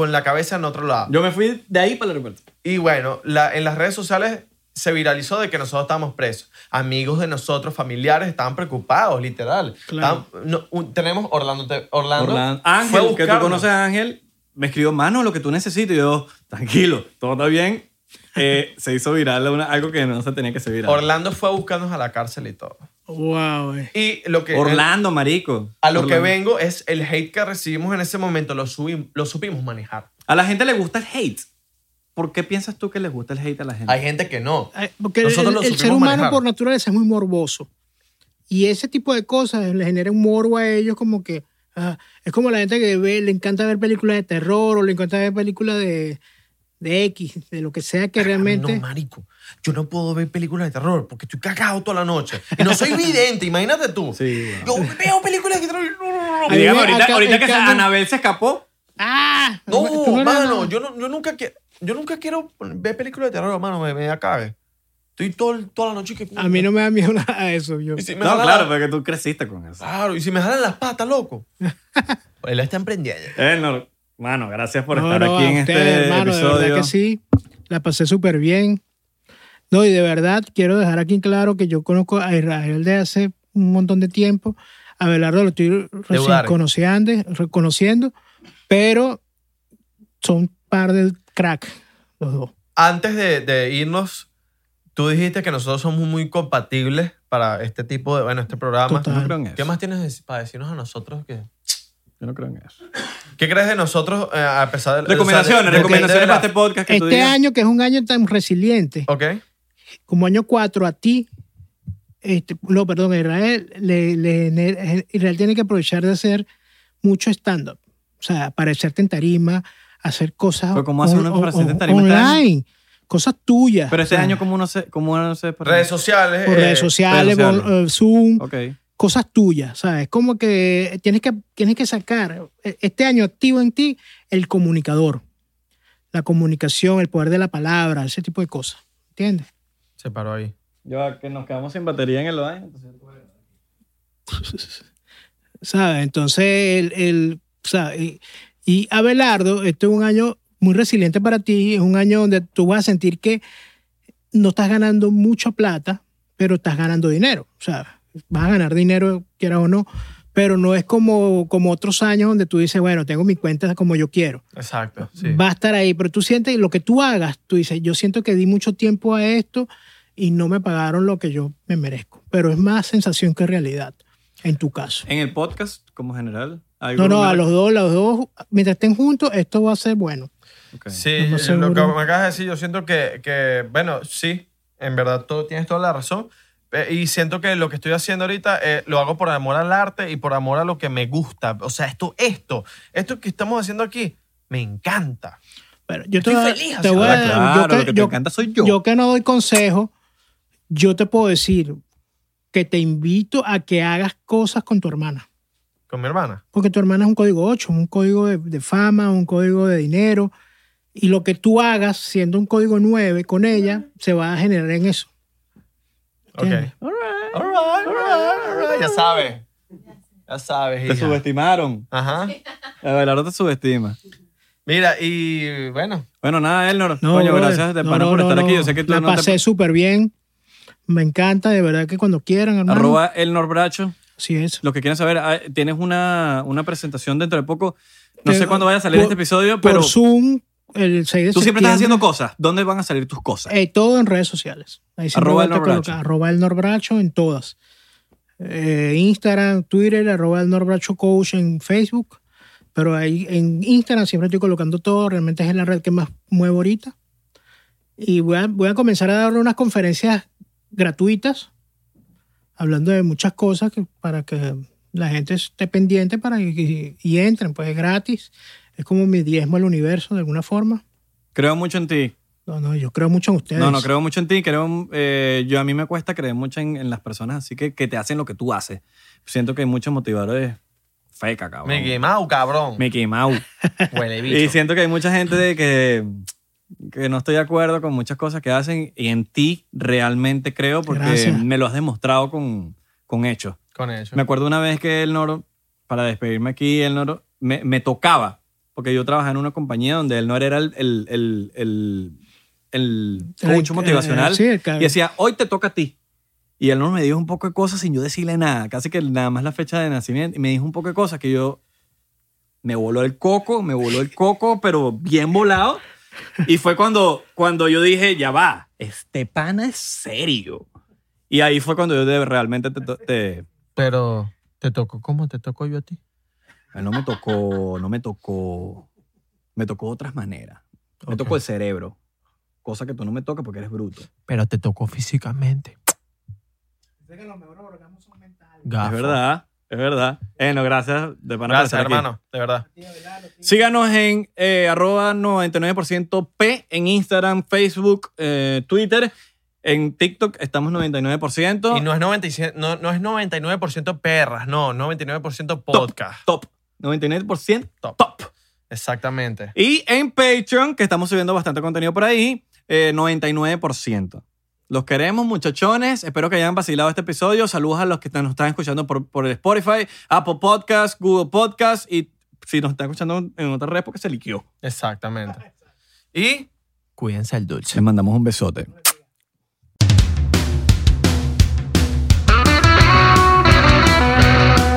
con la cabeza en otro lado. Yo me fui de ahí para el aeropuerto. Y bueno, la- en las redes sociales se viralizó de que nosotros estábamos presos. Amigos de nosotros, familiares, estaban preocupados, literal. Claro. Estaban- no, un- tenemos Orlando. Orlando, Ángel, que tú conoces a Ángel, me escribió, mano, lo que tú necesitas. Y yo, tranquilo, todo está bien. Eh, se hizo viral una- algo que no se tenía que ser viral. Orlando fue a buscarnos a la cárcel y todo. Wow, eh. Y lo que, Orlando, marico. a lo que Orlando. vengo es el hate que recibimos en ese momento, lo, subim- lo supimos manejar. A la gente le gusta el hate. ¿Por qué piensas tú que le gusta el hate a la gente? Hay gente que no. Ay, Porque el, Nosotros lo el ser humano manejar. por naturaleza es muy morboso. Y ese tipo de cosas le genera un morbo a ellos como que... ah, es como la gente que ve, le encanta ver películas de terror o le encanta ver películas de, de X, de lo que sea que realmente... No, marico. Yo no puedo ver películas de terror porque estoy cagado toda la noche. Y no soy vidente, imagínate tú. Sí. Yo veo películas de terror y no, no, no, no. Digamos, ahorita, acá- ahorita que se- Anabel se escapó, ¡Ah! No, eres mano, yo, no, yo, nunca, que- yo nunca quiero ver películas de terror, hermano, me, me da cague. Estoy todo, toda la noche que... A mí no me da miedo [LAUGHS] nada de eso. Yo. Si no, jalan claro, la- porque tú creciste con eso. Claro, y si me jalan las patas, loco. [LAUGHS] Él está emprendiendo. Eh, no, mano, gracias por No, estar no, aquí a en ustedes, este hermano, de episodio. verdad que sí. La pasé súper bien. No, y de verdad quiero dejar aquí claro que yo conozco a Israel de hace un montón de tiempo. A Belardo lo estoy recién conociendo, reconociendo, pero son par del crack los dos. Antes de, de irnos, tú dijiste que nosotros somos muy compatibles para este tipo de, bueno, este programa. Total. En. ¿Qué más tienes para decirnos a nosotros? Que, Yo no creo en eso. ¿Qué crees de nosotros eh, a pesar de... Recomendaciones, o sea, de- recomendaciones de para este podcast que tú Este digas. año, que es un año tan resiliente, Ok. como año 4 a ti, este, no, perdón, a Israel, le, le- Israel tiene que aprovechar de hacer mucho stand-up. O sea, aparecerte en tarima, hacer cosas Pero ¿cómo hace uno para en tarima este online, cosas tuyas. Pero este O sea, año, ¿cómo uno se, cómo uno se Redes sociales. por eh, redes sociales, redes por, sociales. eh, Zoom, Ok. Cosas tuyas, ¿sabes? Como que tienes que tienes que sacar eh, este año activo en ti el comunicador, la comunicación, el poder de la palabra, ese tipo de cosas, ¿entiendes? Se paró ahí. Yo que nos quedamos sin batería en el baño. entonces- [LAUGHS] ¿sabes? Entonces, el, el- o sea, y, y Abelardo, este es un año muy resiliente para ti, es un año donde tú vas a sentir que no estás ganando mucha plata, pero estás ganando dinero. Sea, vas a ganar dinero, quieras o no, pero no es como, como otros años donde tú dices, bueno, tengo mi cuenta como yo quiero. Exacto, sí. Va a estar ahí, pero tú sientes lo que tú hagas, tú dices, yo siento que di mucho tiempo a esto y no me pagaron lo que yo me merezco. Pero es más sensación que realidad, en tu caso. En el podcast, como general. ¿hay No, no, a los dos, los dos, mientras estén juntos, esto va a ser bueno. Ok. Sí, No lo que me acabas de decir, yo siento que, que, bueno, sí, en verdad tú tienes toda la razón. Eh, Y siento que lo que estoy haciendo ahorita eh, lo hago por amor al arte y por amor a lo que me gusta. O sea, esto, esto, esto que estamos haciendo aquí, me encanta. Pero yo Estoy te, voy a- feliz te voy a- claro, yo lo que te yo- encanta soy yo. yo que no doy consejo, yo te puedo decir que te invito a que hagas cosas con tu hermana. Con mi hermana. Porque tu hermana es un código 8, un código de, de fama, un código de dinero. Y lo que tú hagas siendo un código 9 con ella, se va a generar en eso. Ok. ¿Entiendes? All right, all right, all right. Ya sabes. Ya sabes. Te hija. subestimaron. Ajá. Abelardo te subestima. Mira, y bueno, Bueno, nada, Elnor. No, Coño, brother. gracias de No, por no, estar no. aquí. Yo sé que tú La no te- pasé súper bien. Me encanta, de verdad que cuando quieran, hermano. Arroba Elnor Bracho. Así es. Los que quieren saber, ah, tienes una, una presentación dentro de poco. No sé cuándo vaya a salir por- este episodio, Por pero Zoom, el 6 de tú siempre estás haciendo cosas. ¿Dónde van a salir tus cosas? Eh, todo en redes sociales. Ahí Arroba el Norbracho. Arroba el Norbracho en todas. Eh, Instagram, Twitter, arroba el Norbracho Coach en Facebook. Pero ahí en Instagram siempre estoy colocando todo. Realmente es la red que más muevo ahorita. Y voy a, voy a comenzar a dar unas conferencias gratuitas, hablando de muchas cosas que, para que la gente esté pendiente para que, y entren. Pues es gratis. Es como mi diezmo al universo, de alguna forma. Creo mucho en ti. No, no, yo creo mucho en ustedes. No, no creo mucho en ti. Creo, eh, yo a mí me cuesta creer mucho en, en las personas así que, que te hacen lo que tú haces. Siento que hay muchos motivadores feca, cabrón. Mickey Mouse, cabrón. Mickey Mouse. [LAUGHS] Huele Y bicho. siento que hay mucha gente de que, que no estoy de acuerdo con muchas cosas que hacen y en ti realmente creo porque Gracias. me lo has demostrado con, con hechos. Con eso. Me acuerdo una vez que el Noro, para despedirme aquí, el Noro me, me tocaba, porque yo trabajaba en una compañía donde el Noro era el, el, el, el, el coach El- motivacional sí, y decía, hoy te toca a ti. Y él Noro me dijo un poco de cosas sin yo decirle nada, casi que nada más la fecha de nacimiento, y me dijo un poco de cosas que yo me voló el coco, me voló el coco, pero bien volado. Y fue cuando, cuando yo dije, ya va, este pana es serio. Y ahí fue cuando yo de- realmente te, te, Pero, ¿te tocó cómo te tocó yo a ti? No me tocó, no me tocó, me tocó de otras maneras. Me tocó el cerebro, cosa que tú no me tocas porque eres bruto. Pero te tocó físicamente. Gafo. Es verdad, es verdad. Eh, no, gracias de pana Gracias, aquí. hermano. De verdad. Síganos en eh, arroba 99% P en Instagram, Facebook, eh, Twitter. En TikTok estamos 99%. Y no es, 97, no, no es 99% perras, no, 99% top, podcast. top. 99% Top. top. Exactamente. Y en Patreon, que estamos subiendo bastante contenido por ahí, eh, 99%. Los queremos, muchachones. Espero que hayan vacilado este episodio. Saludos a los que nos están escuchando por, por Spotify, Apple Podcast, Google Podcast y si nos están escuchando en otra red porque se liquió. Exactamente. Y cuídense el dulce. Les mandamos un besote.